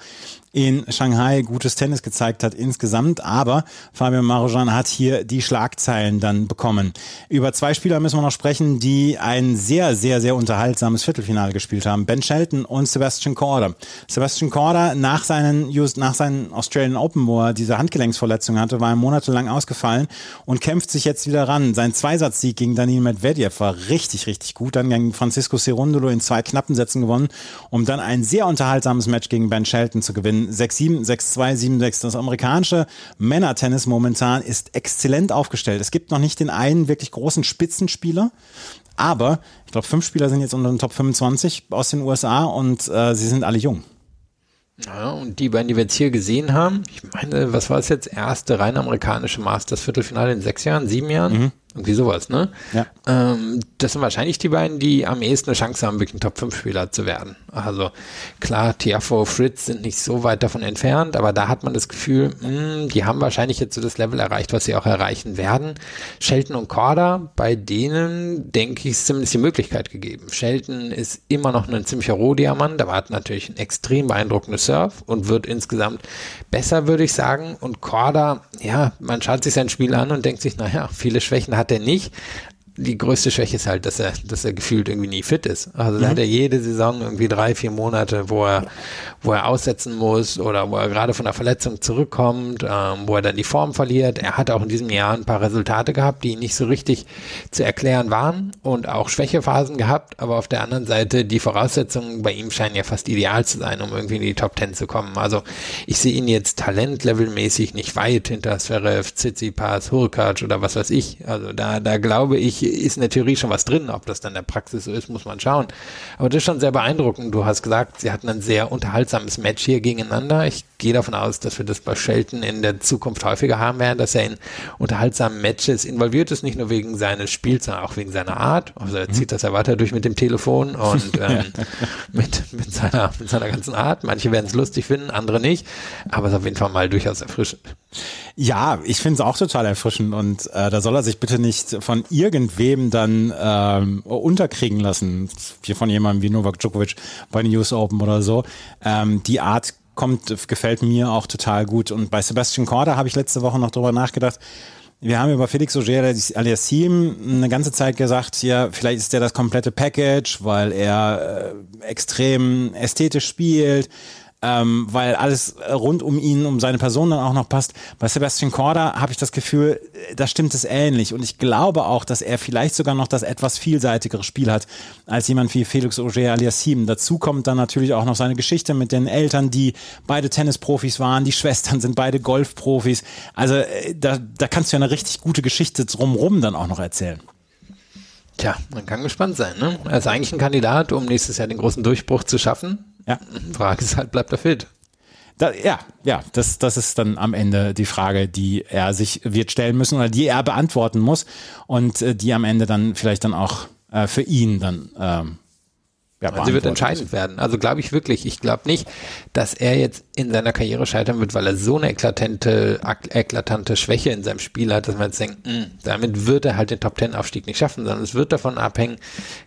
in Shanghai gutes Tennis gezeigt hat insgesamt, aber Fabian Marojan hat hier die Schlagzeilen dann bekommen. Über zwei Spieler müssen wir noch sprechen, die ein sehr, sehr, sehr unterhaltsames Viertelfinale gespielt haben. Ben Shelton und Sebastian Korda. Sebastian Korda nach seinen, nach seinen Australian Open, wo er diese Handgelenksverletzung hatte, war er monatelang ausgefallen und kämpft sich jetzt wieder ran. Sein Zweisatzsieg gegen Daniil Medvedev war richtig, richtig gut. Dann gegen Francisco Cerundolo in zwei knappen Sätzen gewonnen, um dann ein sehr unterhaltsames Match gegen Ben Shelton zu gewinnen. 6-7, 6-2, 7-6. Das amerikanische Männertennis momentan ist exzellent aufgestellt. Es gibt noch nicht den einen wirklich großen Spitzenspieler, aber ich glaube, fünf Spieler sind jetzt unter den Top 25 aus den USA und äh, sie sind alle jung. Ja, und die beiden, die wir jetzt hier gesehen haben, ich meine, was war es jetzt? Erste rein amerikanische Masters-Viertelfinale in sechs Jahren, sieben Jahren? Irgendwie sowas, ne? Ja. Ähm, das sind wahrscheinlich die beiden, die am ehesten eine Chance haben, wirklich ein Top-5-Spieler zu werden. Also klar, Tiafo, Fritz sind nicht so weit davon entfernt, aber da hat man das Gefühl, mh, die haben wahrscheinlich jetzt so das Level erreicht, was sie auch erreichen werden. Shelton und Korda, bei denen, denke ich, ist zumindest die Möglichkeit gegeben. Shelton ist immer noch ein ziemlicher Rohdiamant, aber hat natürlich ein extrem beeindruckendes Surf und wird insgesamt besser, würde ich sagen. Und Korda, ja, man schaut sich sein Spiel an und denkt sich, naja, viele Schwächen hat er nicht. Die größte Schwäche ist halt, dass er, dass er gefühlt irgendwie nie fit ist. Also da hat er jede Saison irgendwie drei, vier Monate, wo er, wo er aussetzen muss oder wo er gerade von der Verletzung zurückkommt, ähm, wo er dann die Form verliert. Er hat auch in diesem Jahr ein paar Resultate gehabt, die nicht so richtig zu erklären waren und auch Schwächephasen gehabt. Aber auf der anderen Seite, die Voraussetzungen bei ihm scheinen ja fast ideal zu sein, um irgendwie in die Top Ten zu kommen. Also ich sehe ihn jetzt talentlevelmäßig nicht weit hinter Zverev, Tsitsipas, Hurkacz oder was weiß ich. Also da, da glaube ich, ist in der Theorie schon was drin. Ob das dann in der Praxis so ist, muss man schauen. Aber das ist schon sehr beeindruckend. Du hast gesagt, sie hatten ein sehr unterhaltsames Match hier gegeneinander. Ich gehe davon aus, dass wir das bei Shelton in der Zukunft häufiger haben werden, dass er in unterhaltsamen Matches involviert ist, nicht nur wegen seines Spiels, sondern auch wegen seiner Art. Also er zieht das ja weiter durch mit dem Telefon und ähm, mit, mit, seiner, mit seiner ganzen Art. Manche werden es lustig finden, andere nicht. Aber es ist auf jeden Fall mal durchaus erfrischend. Ja, ich finde es auch total erfrischend und äh, da soll er sich bitte nicht von irgendwem dann ähm, unterkriegen lassen, wie von jemandem wie Novak Djokovic bei den US Open oder so. Ähm, die Art kommt, gefällt mir auch total gut. Und bei Sebastian Korda habe ich letzte Woche noch drüber nachgedacht, Wir haben über Felix Auger Aliassim eine ganze Zeit gesagt, ja, vielleicht ist der das komplette Package, weil er äh, extrem ästhetisch spielt, ähm, weil alles rund um ihn, um seine Person dann auch noch passt. Bei Sebastian Korda habe ich das Gefühl, da stimmt es ähnlich. Und ich glaube auch, dass er vielleicht sogar noch das etwas vielseitigere Spiel hat als jemand wie Felix Auger Aliassim. Dazu kommt dann natürlich auch noch seine Geschichte mit den Eltern, die beide Tennisprofis waren. Die Schwestern sind beide Golfprofis. Also äh, da, da kannst du ja eine richtig gute Geschichte drumrum dann auch noch erzählen. Tja, man kann gespannt sein. Ne? Er ist eigentlich ein Kandidat, um nächstes Jahr den großen Durchbruch zu schaffen. Ja. Frage ist halt, bleibt er fit? Da, ja, ja, das, das ist dann am Ende die Frage, die er sich wird stellen müssen oder die er beantworten muss und äh, die am Ende dann vielleicht dann auch äh, für ihn dann ähm, ja, sie wird entscheidend werden. Also glaube ich wirklich. Ich glaube nicht, dass er jetzt in seiner Karriere scheitern wird, weil er so eine eklatante, eklatante Schwäche in seinem Spiel hat, dass man jetzt denkt, mh, hm, damit wird er halt den Top Ten Aufstieg nicht schaffen, sondern es wird davon abhängen,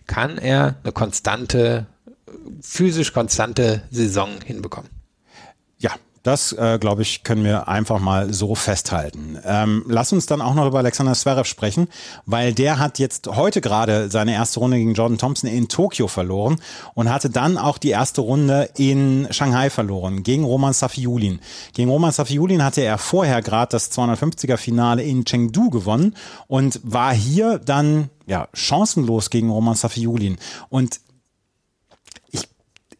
kann er eine konstante physisch konstante Saison hinbekommen. Ja, das, äh, glaube ich, können wir einfach mal so festhalten. Ähm, lass uns dann auch noch über Alexander Zverev sprechen, weil der hat jetzt heute gerade seine erste Runde gegen Jordan Thompson in Tokio verloren und hatte dann auch die erste Runde in Shanghai verloren gegen Roman Safiulin. Gegen Roman Safiulin hatte er vorher gerade das 250er Finale in Chengdu gewonnen und war hier dann ja chancenlos gegen Roman Safiulin. Und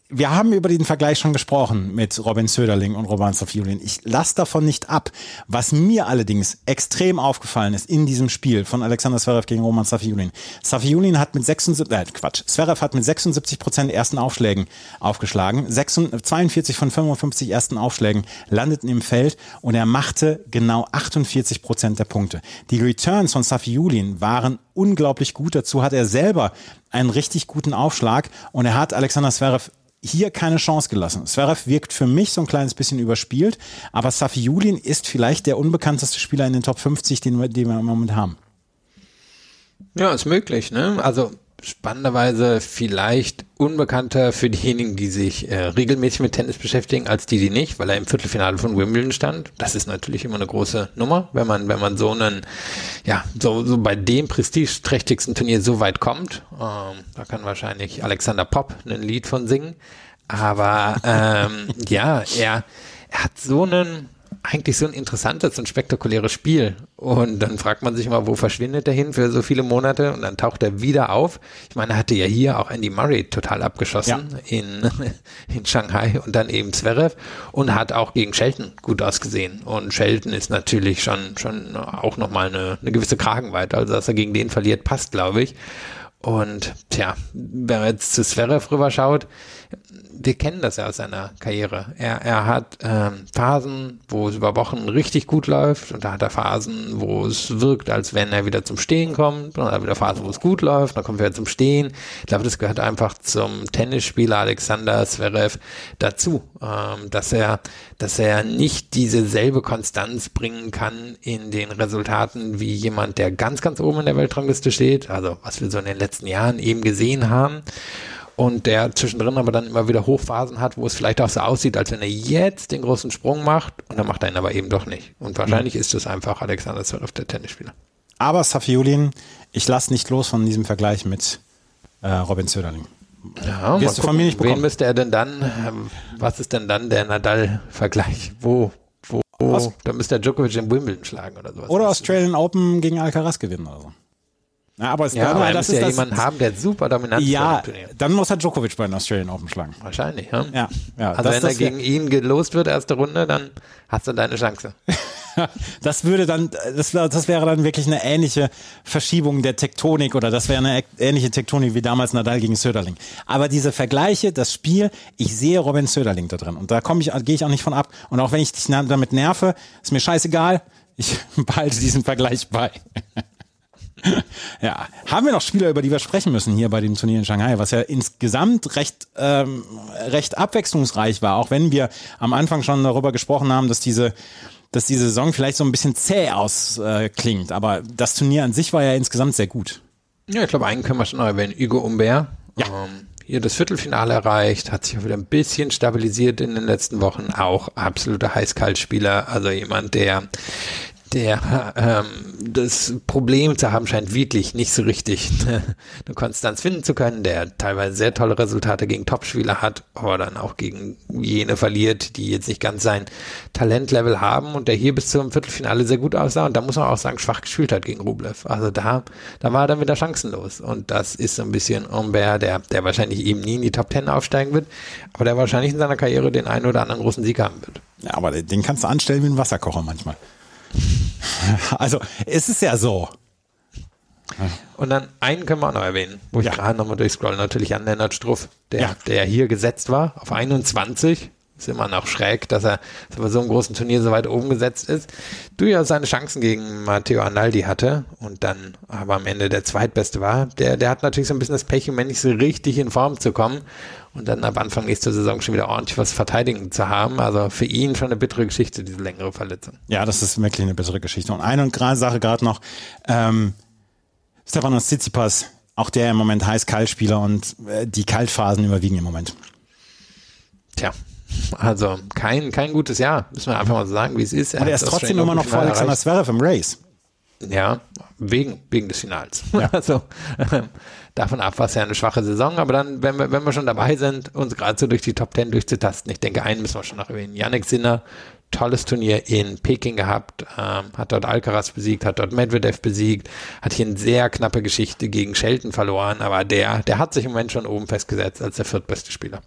wir haben über den Vergleich schon gesprochen mit Robin Söderling und Roman Safiulin. Ich lasse davon nicht ab. Was mir allerdings extrem aufgefallen ist in diesem Spiel von Alexander Zverev gegen Roman Safiulin. Safiulin hat mit 76, äh, Quatsch, Zverev hat mit 76 Prozent ersten Aufschlägen aufgeschlagen. 42 von 55 ersten Aufschlägen landeten im Feld und er machte genau 48 Prozent der Punkte. Die Returns von Safiulin waren unglaublich gut. Dazu hat er selber einen richtig guten Aufschlag und er hat Alexander Zverev hier keine Chance gelassen. Zverev wirkt für mich so ein kleines bisschen überspielt, aber Safiulin ist vielleicht der unbekannteste Spieler in den Top 50, den wir, den wir im Moment haben. Ja, ist möglich, ne? Also spannenderweise vielleicht unbekannter für diejenigen, die sich äh, regelmäßig mit Tennis beschäftigen, als die, die nicht, weil er im Viertelfinale von Wimbledon stand. Das ist natürlich immer eine große Nummer, wenn man, wenn man so einen, ja, so, so bei dem prestigeträchtigsten Turnier so weit kommt. Ähm, da kann wahrscheinlich Alexander Popp ein Lied von singen. Aber ähm, ja, er, er hat so einen eigentlich so ein interessantes und spektakuläres Spiel. Und dann fragt man sich mal, wo verschwindet er hin für so viele Monate? Und dann taucht er wieder auf. Ich meine, er hatte ja hier auch Andy Murray total abgeschossen ja. in, in Shanghai und dann eben Zverev und hat auch gegen Shelton gut ausgesehen. Und Shelton ist natürlich schon, schon auch nochmal eine, eine gewisse Kragenweite. Also, dass er gegen den verliert, passt, glaube ich. Und tja, wenn man jetzt zu Zverev rüberschaut, wir kennen das ja aus seiner Karriere. Er, er hat ähm, Phasen, wo es über Wochen richtig gut läuft und da hat er Phasen, wo es wirkt, als wenn er wieder zum Stehen kommt und dann hat er wieder Phasen, wo es gut läuft, dann kommt er wieder zum Stehen. Ich glaube, das gehört einfach zum Tennisspieler Alexander Zverev dazu, ähm, dass er, dass er nicht dieselbe Konstanz bringen kann in den Resultaten wie jemand, der ganz, ganz oben in der Weltrangliste steht, also was wir so in den letzten Jahren eben gesehen haben und der zwischendrin aber dann immer wieder Hochphasen hat, wo es vielleicht auch so aussieht, als wenn er jetzt den großen Sprung macht und dann macht er ihn aber eben doch nicht. Und wahrscheinlich mhm. ist es einfach Alexander Zverev, der Tennisspieler. Aber Safiulin, ich lasse nicht los von diesem Vergleich mit äh, Robin Söderling. Ja, Wirst du von mir nicht bekommen. Wen müsste er denn dann, ähm, was ist denn dann der Nadal-Vergleich? Wo, wo, wo da müsste er Djokovic in Wimbledon schlagen oder sowas. Oder Australian Open gegen Alcaraz gewinnen oder so. Ja, aber es ja, aber das ist ja jemand haben, der super dominant ist. Ja, dann muss er Djokovic bei den Australian Open schlagen. Wahrscheinlich, ja. ja, ja also das, wenn er gegen ihn gelost wird, erste Runde, dann hast du deine Chance. das würde dann, das, das wäre dann wirklich eine ähnliche Verschiebung der Tektonik oder das wäre eine ähnliche Tektonik wie damals Nadal gegen Söderling. Aber diese Vergleiche, das Spiel, ich sehe Robin Söderling da drin und da komme ich, gehe ich auch nicht von ab. Und auch wenn ich dich damit nerve, ist mir scheißegal. Ich behalte diesen Vergleich bei. ja, haben wir noch Spieler, über die wir sprechen müssen hier bei dem Turnier in Shanghai, was ja insgesamt recht, ähm, recht abwechslungsreich war, auch wenn wir am Anfang schon darüber gesprochen haben, dass diese, dass diese Saison vielleicht so ein bisschen zäh ausklingt. Äh, aber das Turnier an sich war ja insgesamt sehr gut. Ja, ich glaube, einen können wir schon noch erwähnen. Hugo Humbert. Ja. Ähm, hier das Viertelfinale erreicht, hat sich auch wieder ein bisschen stabilisiert in den letzten Wochen. Auch absoluter Heißkaltspieler, also jemand, der der ähm, das Problem zu haben scheint, wirklich nicht so richtig eine Konstanz finden zu können, der teilweise sehr tolle Resultate gegen Topspieler hat, aber dann auch gegen jene verliert, die jetzt nicht ganz sein Talentlevel haben und der hier bis zum Viertelfinale sehr gut aussah und da muss man auch sagen, schwach gespielt hat gegen Rublev. Also da, da war er dann wieder chancenlos und das ist so ein bisschen Humbert, der, der wahrscheinlich eben nie in die Top Ten aufsteigen wird, aber der wahrscheinlich in seiner Karriere den einen oder anderen großen Sieg haben wird. Ja, aber den kannst du anstellen wie ein Wasserkocher manchmal. Also, es ist ja so. Und dann einen können wir auch noch erwähnen, wo ich Ja. gerade nochmal durchscroll, natürlich an Lennart Struff, der, Ja. der hier gesetzt war auf 21. Ist immer noch schräg, dass er bei so einem großen Turnier so weit oben gesetzt ist. Durchaus seine Chancen gegen Matteo Analdi hatte und dann aber am Ende der zweitbeste war. Der, der hat natürlich so ein bisschen das Pech, Moment nicht so richtig in Form zu kommen und dann ab Anfang nächster Saison schon wieder ordentlich was verteidigen zu haben. Also für ihn schon eine bittere Geschichte, diese längere Verletzung. Ja, das ist wirklich eine bessere Geschichte. Und eine und gerade Sache gerade noch, ähm, Stefanos Tsitsipas, auch der im Moment heiß-kalt-Spieler und äh, die Kaltphasen überwiegen im Moment. Tja, also kein, kein gutes Jahr, müssen wir einfach mal so sagen, wie es ist. Er hat ist das trotzdem immer noch vor Alexander. Zverev im Race. Ja, wegen, wegen des Finals. Also ähm, davon ab war es ja eine schwache Saison, aber dann, wenn wir, wenn wir schon dabei sind, uns gerade so durch die Top Ten durchzutasten, ich denke, einen müssen wir schon noch erwähnen. Yannick Sinner, tolles Turnier in Peking gehabt, ähm, hat dort Alcaraz besiegt, hat dort Medvedev besiegt, hat hier eine sehr knappe Geschichte gegen Shelton verloren, aber der, der hat sich im Moment schon oben festgesetzt als der viertbeste Spieler.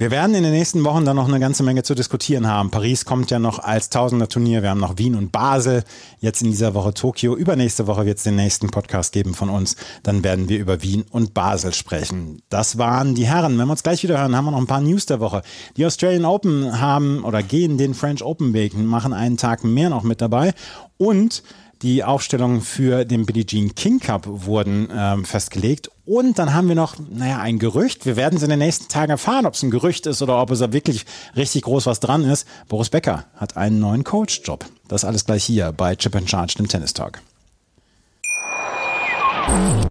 Wir werden in den nächsten Wochen dann noch eine ganze Menge zu diskutieren haben. Paris kommt ja noch als Tausender-Turnier. Wir haben noch Wien und Basel. Jetzt in dieser Woche Tokio. Übernächste Woche wird es den nächsten Podcast geben von uns. Dann werden wir über Wien und Basel sprechen. Das waren die Herren. Wenn wir uns gleich wieder hören, haben wir noch ein paar News der Woche. Die Australian Open haben oder gehen den French Open Weg, machen einen Tag mehr noch mit dabei. Und die Aufstellungen für den Billie Jean King Cup wurden ähm, festgelegt. Und dann haben wir noch, naja, ein Gerücht. Wir werden es in den nächsten Tagen erfahren, ob es ein Gerücht ist oder ob es da wirklich richtig groß was dran ist. Boris Becker hat einen neuen Coach-Job. Das alles gleich hier bei Chip and Charge, dem Tennis Talk.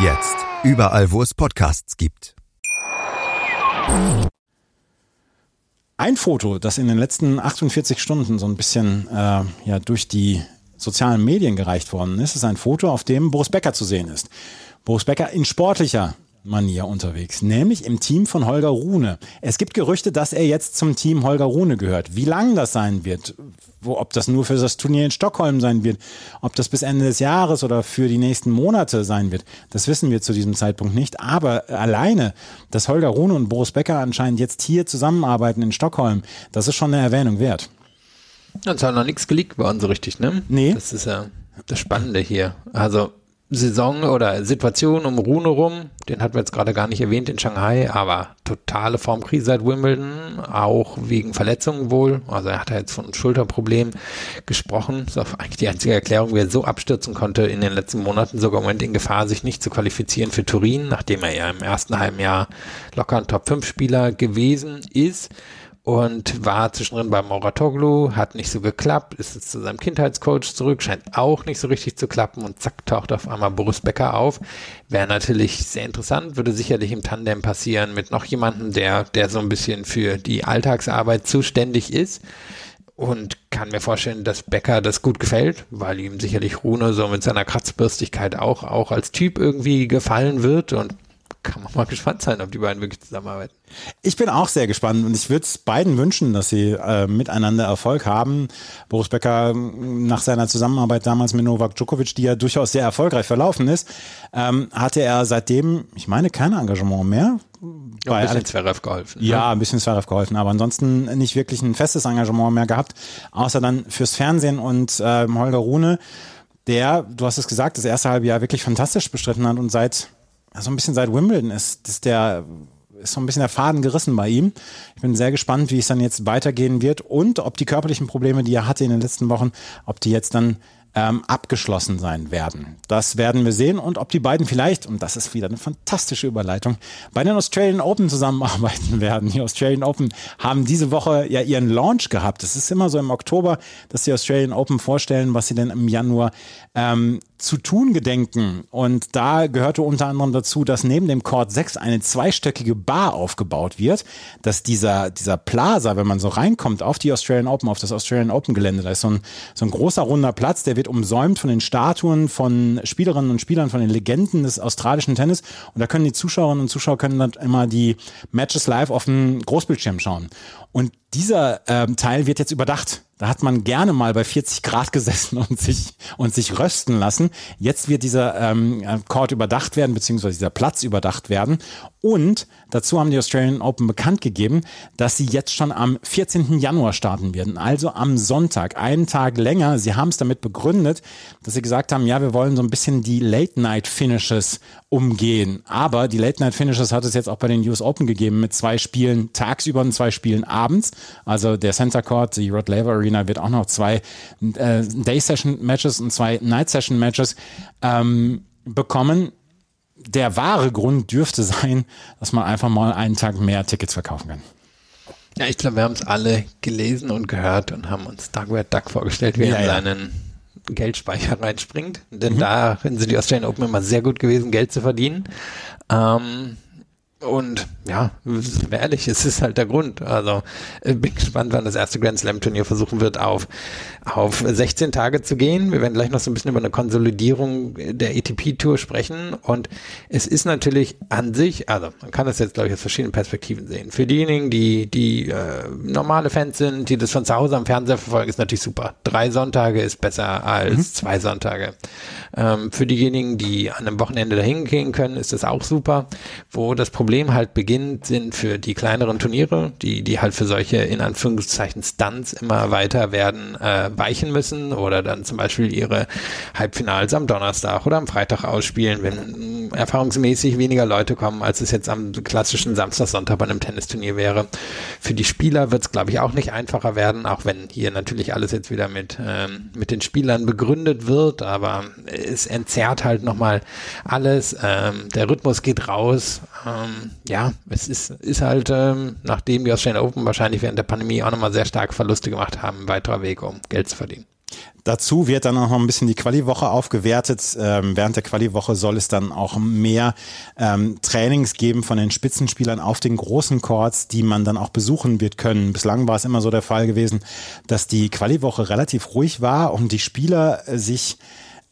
Jetzt überall, wo es Podcasts gibt. Ein Foto, das in den letzten 48 Stunden so ein bisschen äh, ja, durch die sozialen Medien gereicht worden ist, ist ein Foto, auf dem Boris Becker zu sehen ist. Boris Becker in sportlicher Manier unterwegs, nämlich im Team von Holger Rune. Es gibt Gerüchte, dass er jetzt zum Team Holger Rune gehört. Wie lang das sein wird, wo, ob das nur für das Turnier in Stockholm sein wird, ob das bis Ende des Jahres oder für die nächsten Monate sein wird, das wissen wir zu diesem Zeitpunkt nicht. Aber alleine, dass Holger Rune und Boris Becker anscheinend jetzt hier zusammenarbeiten in Stockholm, das ist schon eine Erwähnung wert. Es ist noch nichts geleakt worden, so richtig, ne? Nee. Das ist ja das Spannende hier. Also Saison oder Situation um Rune rum, den hatten wir jetzt gerade gar nicht erwähnt in Shanghai, aber totale Formkrise seit Wimbledon, auch wegen Verletzungen wohl. Also er hat ja jetzt von einem Schulterproblem gesprochen. Das ist eigentlich die einzige Erklärung, wie er so abstürzen konnte in den letzten Monaten, sogar im Moment in Gefahr, sich nicht zu qualifizieren für Turin, nachdem er ja im ersten halben Jahr locker ein Top-5-Spieler gewesen ist und war zwischendrin bei Moratoglu, hat nicht so geklappt, ist jetzt zu seinem Kindheitscoach zurück, scheint auch nicht so richtig zu klappen und zack, taucht auf einmal Boris Becker auf. Wäre natürlich sehr interessant, würde sicherlich im Tandem passieren mit noch jemandem, der, der so ein bisschen für die Alltagsarbeit zuständig ist. Und kann mir vorstellen, dass Becker das gut gefällt, weil ihm sicherlich Rune so mit seiner Kratzbürstigkeit auch, auch als Typ irgendwie gefallen wird und kann man mal gespannt sein, ob die beiden wirklich zusammenarbeiten. Ich bin auch sehr gespannt und ich würde es beiden wünschen, dass sie äh, miteinander Erfolg haben. Boris Becker nach seiner Zusammenarbeit damals mit Novak Djokovic, die ja durchaus sehr erfolgreich verlaufen ist, ähm, hatte er seitdem, ich meine, kein Engagement mehr. Ja, ein bisschen Zverev geholfen. ne? Ja, ein bisschen Zverev geholfen, aber ansonsten nicht wirklich ein festes Engagement mehr gehabt, außer dann fürs Fernsehen und ähm, Holger Rune, der, du hast es gesagt, das erste halbe Jahr wirklich fantastisch bestritten hat und seit, also ein bisschen seit Wimbledon ist, ist der ist so ein bisschen der Faden gerissen bei ihm. Ich bin sehr gespannt, wie es dann jetzt weitergehen wird und ob die körperlichen Probleme, die er hatte in den letzten Wochen, ob die jetzt dann ähm, abgeschlossen sein werden. Das werden wir sehen und ob die beiden vielleicht, und das ist wieder eine fantastische Überleitung, bei den Australian Open zusammenarbeiten werden. Die Australian Open haben diese Woche ja ihren Launch gehabt. Es ist immer so im Oktober, dass die Australian Open vorstellen, was sie denn im Januar ähm, zu tun gedenken. Und da gehörte unter anderem dazu, dass neben dem Court 6 eine zweistöckige Bar aufgebaut wird, dass dieser, dieser Plaza, wenn man so reinkommt auf die Australian Open, auf das Australian Open Gelände, da ist so ein, so ein großer runder Platz, der wird umsäumt von den Statuen von Spielerinnen und Spielern, von den Legenden des australischen Tennis. Und da können die Zuschauerinnen und Zuschauer können dann immer die Matches live auf dem Großbildschirm schauen. Und dieser ähm, Teil wird jetzt überdacht. Da hat man gerne mal bei 40 Grad gesessen und sich, und sich rösten lassen. Jetzt wird dieser ähm, Court überdacht werden, beziehungsweise dieser Platz überdacht werden. Und dazu haben die Australian Open bekannt gegeben, dass sie jetzt schon am 14. Januar starten werden, also am Sonntag, einen Tag länger. Sie haben es damit begründet, dass sie gesagt haben, ja, wir wollen so ein bisschen die Late-Night-Finishes umgehen. Aber die Late-Night-Finishes hat es jetzt auch bei den US Open gegeben mit zwei Spielen tagsüber und zwei Spielen abends. Also der Center Court, die Rod Laver Arena wird auch noch zwei äh, Day-Session-Matches und zwei Night-Session-Matches ähm, bekommen. Der wahre Grund dürfte sein, dass man einfach mal einen Tag mehr Tickets verkaufen kann. Ja, ich glaube, wir haben es alle gelesen und gehört und haben uns Dagobert Duck vorgestellt, wie er in seinen Geldspeicher reinspringt. Denn mhm. darin sind die Australian Open immer sehr gut gewesen, Geld zu verdienen. Ähm, und ja, ehrlich, es ist halt der Grund. Also äh, bin gespannt, wann das erste Grand Slam Turnier versuchen wird, auf, auf 16 Tage zu gehen. Wir werden gleich noch so ein bisschen über eine Konsolidierung der ATP Tour sprechen. Und es ist natürlich an sich, also man kann das jetzt, glaube ich, aus verschiedenen Perspektiven sehen. Für diejenigen, die, die äh, normale Fans sind, die das von zu Hause am Fernseher verfolgen, ist natürlich super. Drei Sonntage ist besser als mhm. zwei Sonntage. Ähm, für diejenigen, die an einem Wochenende dahin gehen können, ist das auch super. Wo das Problem Problem halt beginnt, sind für die kleineren Turniere, die, die halt für solche in Anführungszeichen Stunts immer weiter werden äh, weichen müssen oder dann zum Beispiel ihre Halbfinals am Donnerstag oder am Freitag ausspielen, wenn mh, erfahrungsmäßig weniger Leute kommen, als es jetzt am klassischen Samstag, Sonntag bei einem Tennisturnier wäre. Für die Spieler wird es, glaube ich, auch nicht einfacher werden, auch wenn hier natürlich alles jetzt wieder mit, ähm, mit den Spielern begründet wird, aber es entzerrt halt nochmal alles. Ähm, der Rhythmus geht raus. Ähm, ja, es ist, ist halt, ähm, nachdem die Australian Open wahrscheinlich während der Pandemie auch nochmal sehr stark Verluste gemacht haben, ein weiterer Weg, um Geld zu verdienen. Dazu wird dann auch noch ein bisschen die Quali-Woche aufgewertet. Ähm, während der Quali-Woche soll es dann auch mehr ähm, Trainings geben von den Spitzenspielern auf den großen Courts, die man dann auch besuchen wird können. Bislang war es immer so der Fall gewesen, dass die Quali-Woche relativ ruhig war und die Spieler äh, sich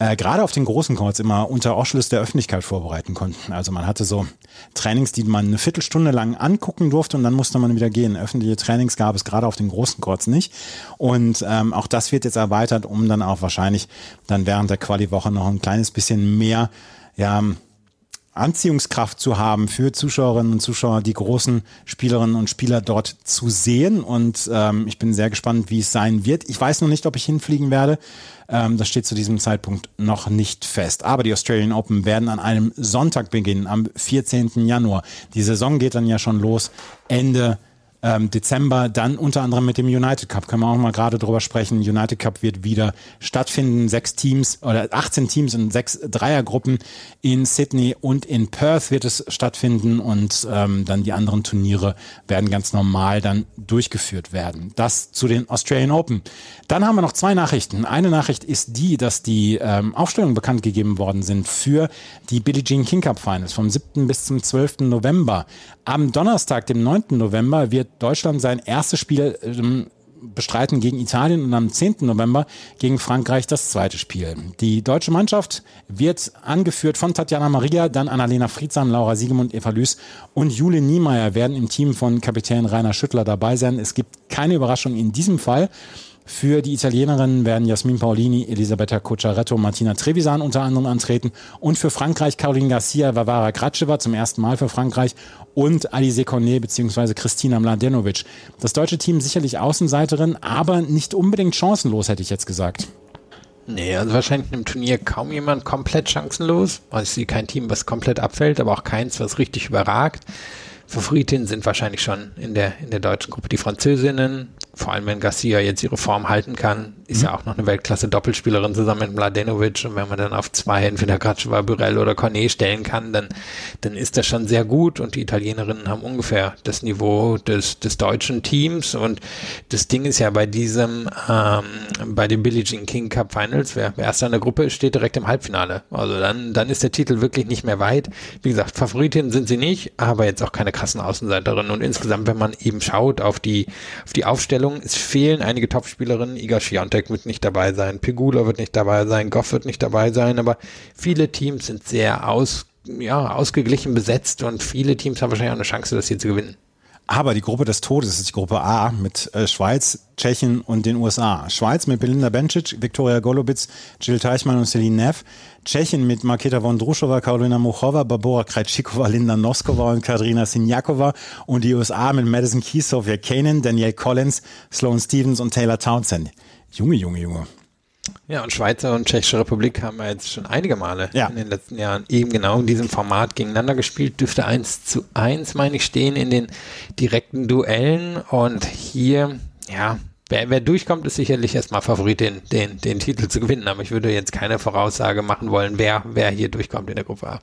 äh, gerade auf den großen Courts immer unter Ausschluss der Öffentlichkeit vorbereiten konnten. Also man hatte so Trainings, die man eine Viertelstunde lang angucken durfte und dann musste man wieder gehen. Öffentliche Trainings gab es gerade auf den großen Courts nicht. Und ähm, auch das wird jetzt erweitert, um dann auch wahrscheinlich dann während der Quali-Woche noch ein kleines bisschen mehr ja, Anziehungskraft zu haben für Zuschauerinnen und Zuschauer, die großen Spielerinnen und Spieler dort zu sehen. Und ähm, ich bin sehr gespannt, wie es sein wird. Ich weiß noch nicht, ob ich hinfliegen werde. Ähm, das steht zu diesem Zeitpunkt noch nicht fest. Aber die Australian Open werden an einem Sonntag beginnen, am 14. Januar. Die Saison geht dann ja schon los Ende ähm, Dezember dann unter anderem mit dem United Cup. Können wir auch mal gerade drüber sprechen. United Cup wird wieder stattfinden. Sechs Teams oder 18 Teams in sechs Dreiergruppen in Sydney und in Perth wird es stattfinden und ähm, dann die anderen Turniere werden ganz normal dann durchgeführt werden. Das zu den Australian Open. Dann haben wir noch zwei Nachrichten. Eine Nachricht ist die, dass die ähm, Aufstellungen bekannt gegeben worden sind für die Billie Jean King Cup Finals vom 7. bis zum 12. November. Am Donnerstag, dem 9. November, wird Deutschland sein erstes Spiel ähm, bestreiten gegen Italien und am 10. November gegen Frankreich das zweite Spiel. Die deutsche Mannschaft wird angeführt von Tatjana Maria, dann Annalena Friedsam, Laura Siegemund, Eva Lüß und Jule Niemeyer werden im Team von Kapitän Rainer Schüttler dabei sein. Es gibt keine Überraschung in diesem Fall. Für die Italienerinnen werden Jasmin Paolini, Elisabetta Cocciaretto, Martina Trevisan unter anderem antreten und für Frankreich Caroline Garcia, Vavara Kratscheva zum ersten Mal für Frankreich und Alice Cornet bzw. Christina Mladenovic. Das deutsche Team sicherlich Außenseiterin, aber nicht unbedingt chancenlos, hätte ich jetzt gesagt. Nee, also wahrscheinlich im Turnier kaum jemand komplett chancenlos. Also ich sehe kein Team, was komplett abfällt, aber auch keins, was richtig überragt. Favoritinnen sind wahrscheinlich schon in der, in der deutschen Gruppe die Französinnen, vor allem wenn Garcia jetzt ihre Form halten kann, ist mhm. ja auch noch eine Weltklasse-Doppelspielerin zusammen mit Mladenovic und wenn man dann auf zwei entweder Kratschova, Burell oder Cornet stellen kann, dann, dann ist das schon sehr gut und die Italienerinnen haben ungefähr das Niveau des, des deutschen Teams und das Ding ist ja bei diesem, ähm, bei dem Billie Jean King Cup Finals, wer, wer erster in der Gruppe ist, steht direkt im Halbfinale. Also dann, dann ist der Titel wirklich nicht mehr weit. Wie gesagt, Favoritinnen sind sie nicht, aber jetzt auch keine krassen Außenseiterinnen und insgesamt, wenn man eben schaut auf die, auf die Aufstellung. Es fehlen einige Topspielerinnen. Iga Świątek wird nicht dabei sein, Pegula wird nicht dabei sein, Goff wird nicht dabei sein, aber viele Teams sind sehr aus, ja, ausgeglichen besetzt und viele Teams haben wahrscheinlich auch eine Chance, das hier zu gewinnen. Aber die Gruppe des Todes ist die Gruppe A mit äh, Schweiz, Tschechien und den USA. Schweiz mit Belinda Bencic, Viktoria Golubitz, Jill Teichmann und Celine Neff. Tschechien mit Marketa Vondrushova, Karolina Muchova, Barbora Krejcikova, Linda Noskova und Katrina Sinjakova. Und die USA mit Madison Keys, Sophia Kanin, Danielle Collins, Sloane Stevens und Taylor Townsend. Junge, Junge, Junge. Ja, und Schweizer und Tschechische Republik haben wir jetzt schon einige Male ja. in den letzten Jahren eben genau in diesem Format gegeneinander gespielt. Dürfte 1 zu 1, meine ich, stehen in den direkten Duellen. Und hier, ja, wer, wer durchkommt, ist sicherlich erstmal Favorit, den, den, den Titel zu gewinnen. Aber ich würde jetzt keine Voraussage machen wollen, wer, wer hier durchkommt in der Gruppe A.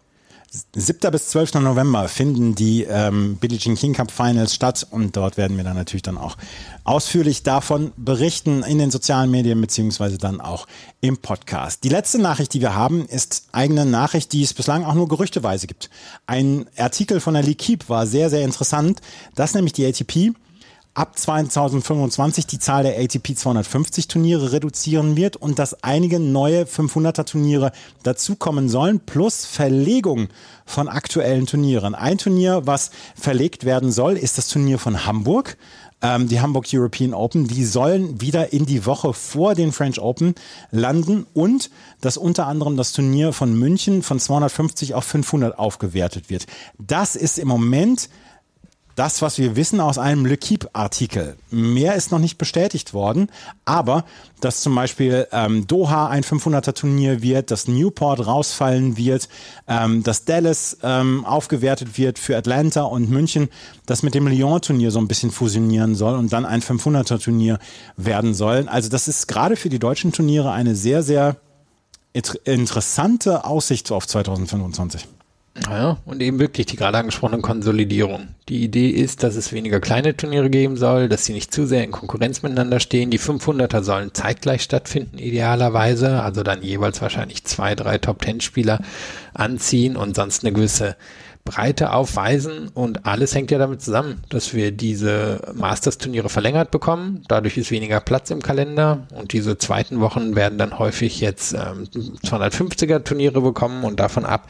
7. bis 12. November finden die ähm, Billie Jean King Cup Finals statt und dort werden wir dann natürlich dann auch ausführlich davon berichten in den sozialen Medien beziehungsweise dann auch im Podcast. Die letzte Nachricht, die wir haben, ist eigene Nachricht, die es bislang auch nur gerüchteweise gibt. Ein Artikel von der L'Equipe war sehr, sehr interessant, dass nämlich die ATP ab 2025 die Zahl der ATP 250 Turniere reduzieren wird und dass einige neue 500er Turniere dazukommen sollen, plus Verlegung von aktuellen Turnieren. Ein Turnier, was verlegt werden soll, ist das Turnier von Hamburg. Ähm, die Hamburg European Open, die sollen wieder in die Woche vor den French Open landen und dass unter anderem das Turnier von München von 250 auf 500 aufgewertet wird. Das ist im Moment das, was wir wissen aus einem Le Keep-Artikel. Mehr ist noch nicht bestätigt worden, aber dass zum Beispiel ähm, Doha ein 500er-Turnier wird, dass Newport rausfallen wird, ähm, dass Dallas ähm, aufgewertet wird für Atlanta und München, das mit dem Lyon-Turnier so ein bisschen fusionieren soll und dann ein 500er-Turnier werden soll. Also das ist gerade für die deutschen Turniere eine sehr, sehr interessante Aussicht auf 2025. Ja, und eben wirklich die gerade angesprochene Konsolidierung. Die Idee ist, dass es weniger kleine Turniere geben soll, dass sie nicht zu sehr in Konkurrenz miteinander stehen. Die 500er sollen zeitgleich stattfinden, idealerweise, also dann jeweils wahrscheinlich zwei, drei Top-10-Spieler anziehen und sonst eine gewisse Breite aufweisen und alles hängt ja damit zusammen, dass wir diese Masters-Turniere verlängert bekommen. Dadurch ist weniger Platz im Kalender und diese zweiten Wochen werden dann häufig jetzt ähm, 250er Turniere bekommen und davon ab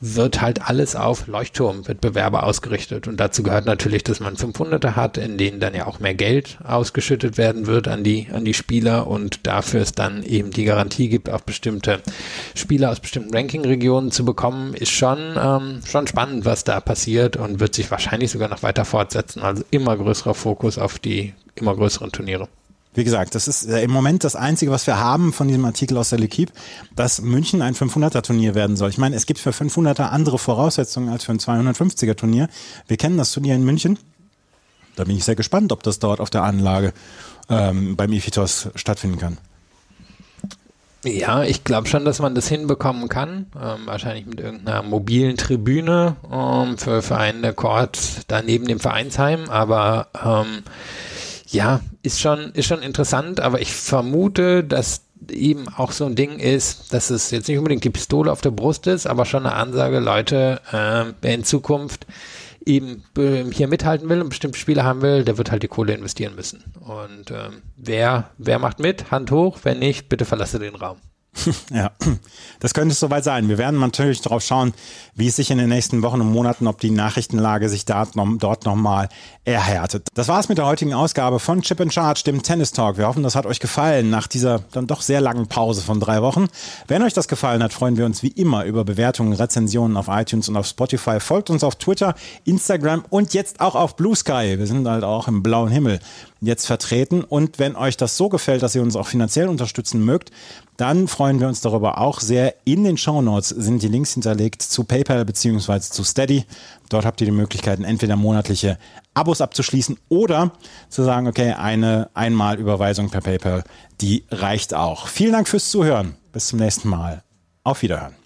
wird halt alles auf Leuchtturmwettbewerbe ausgerichtet. Und dazu gehört natürlich, dass man 500er hat, in denen dann ja auch mehr Geld ausgeschüttet werden wird an die, an die Spieler und dafür es dann eben die Garantie gibt, auf bestimmte Spieler aus bestimmten Ranking-Regionen zu bekommen, ist schon, ähm, schon spannend, was da passiert und wird sich wahrscheinlich sogar noch weiter fortsetzen. Also immer größerer Fokus auf die immer größeren Turniere. Wie gesagt, das ist äh, im Moment das Einzige, was wir haben von diesem Artikel aus der L'Equipe, dass München ein 500er-Turnier werden soll. Ich meine, es gibt für 500er andere Voraussetzungen als für ein 250er-Turnier. Wir kennen das Turnier in München. Da bin ich sehr gespannt, ob das dort auf der Anlage ähm, beim Ifitos stattfinden kann. Ja, ich glaube schon, dass man das hinbekommen kann. Ähm, wahrscheinlich mit irgendeiner mobilen Tribüne ähm, für, für einen Court da neben dem Vereinsheim. Aber ähm, ja, ist schon, ist schon interessant, aber ich vermute, dass eben auch so ein Ding ist, dass es jetzt nicht unbedingt die Pistole auf der Brust ist, aber schon eine Ansage, Leute, äh, wer in Zukunft eben äh, hier mithalten will und bestimmte Spiele haben will, der wird halt die Kohle investieren müssen. Und ähm, wer, wer macht mit? Hand hoch, wenn nicht, bitte verlasse den Raum. Ja, das könnte es soweit sein. Wir werden natürlich darauf schauen, wie es sich in den nächsten Wochen und Monaten, ob die Nachrichtenlage sich dort nochmal erhärtet. Das war es mit der heutigen Ausgabe von Chip and Charge, dem Tennis Talk. Wir hoffen, das hat euch gefallen nach dieser dann doch sehr langen Pause von drei Wochen. Wenn euch das gefallen hat, freuen wir uns wie immer über Bewertungen, Rezensionen auf iTunes und auf Spotify. Folgt uns auf Twitter, Instagram und jetzt auch auf Blue Sky. Wir sind halt auch im blauen Himmel jetzt vertreten. Und wenn euch das so gefällt, dass ihr uns auch finanziell unterstützen mögt, dann freuen wir uns darüber auch sehr. In den Show Notes sind die Links hinterlegt zu PayPal bzw. zu Steady. Dort habt ihr die Möglichkeiten, entweder monatliche Abos abzuschließen oder zu sagen, okay, eine Einmalüberweisung per PayPal, die reicht auch. Vielen Dank fürs Zuhören. Bis zum nächsten Mal. Auf Wiederhören.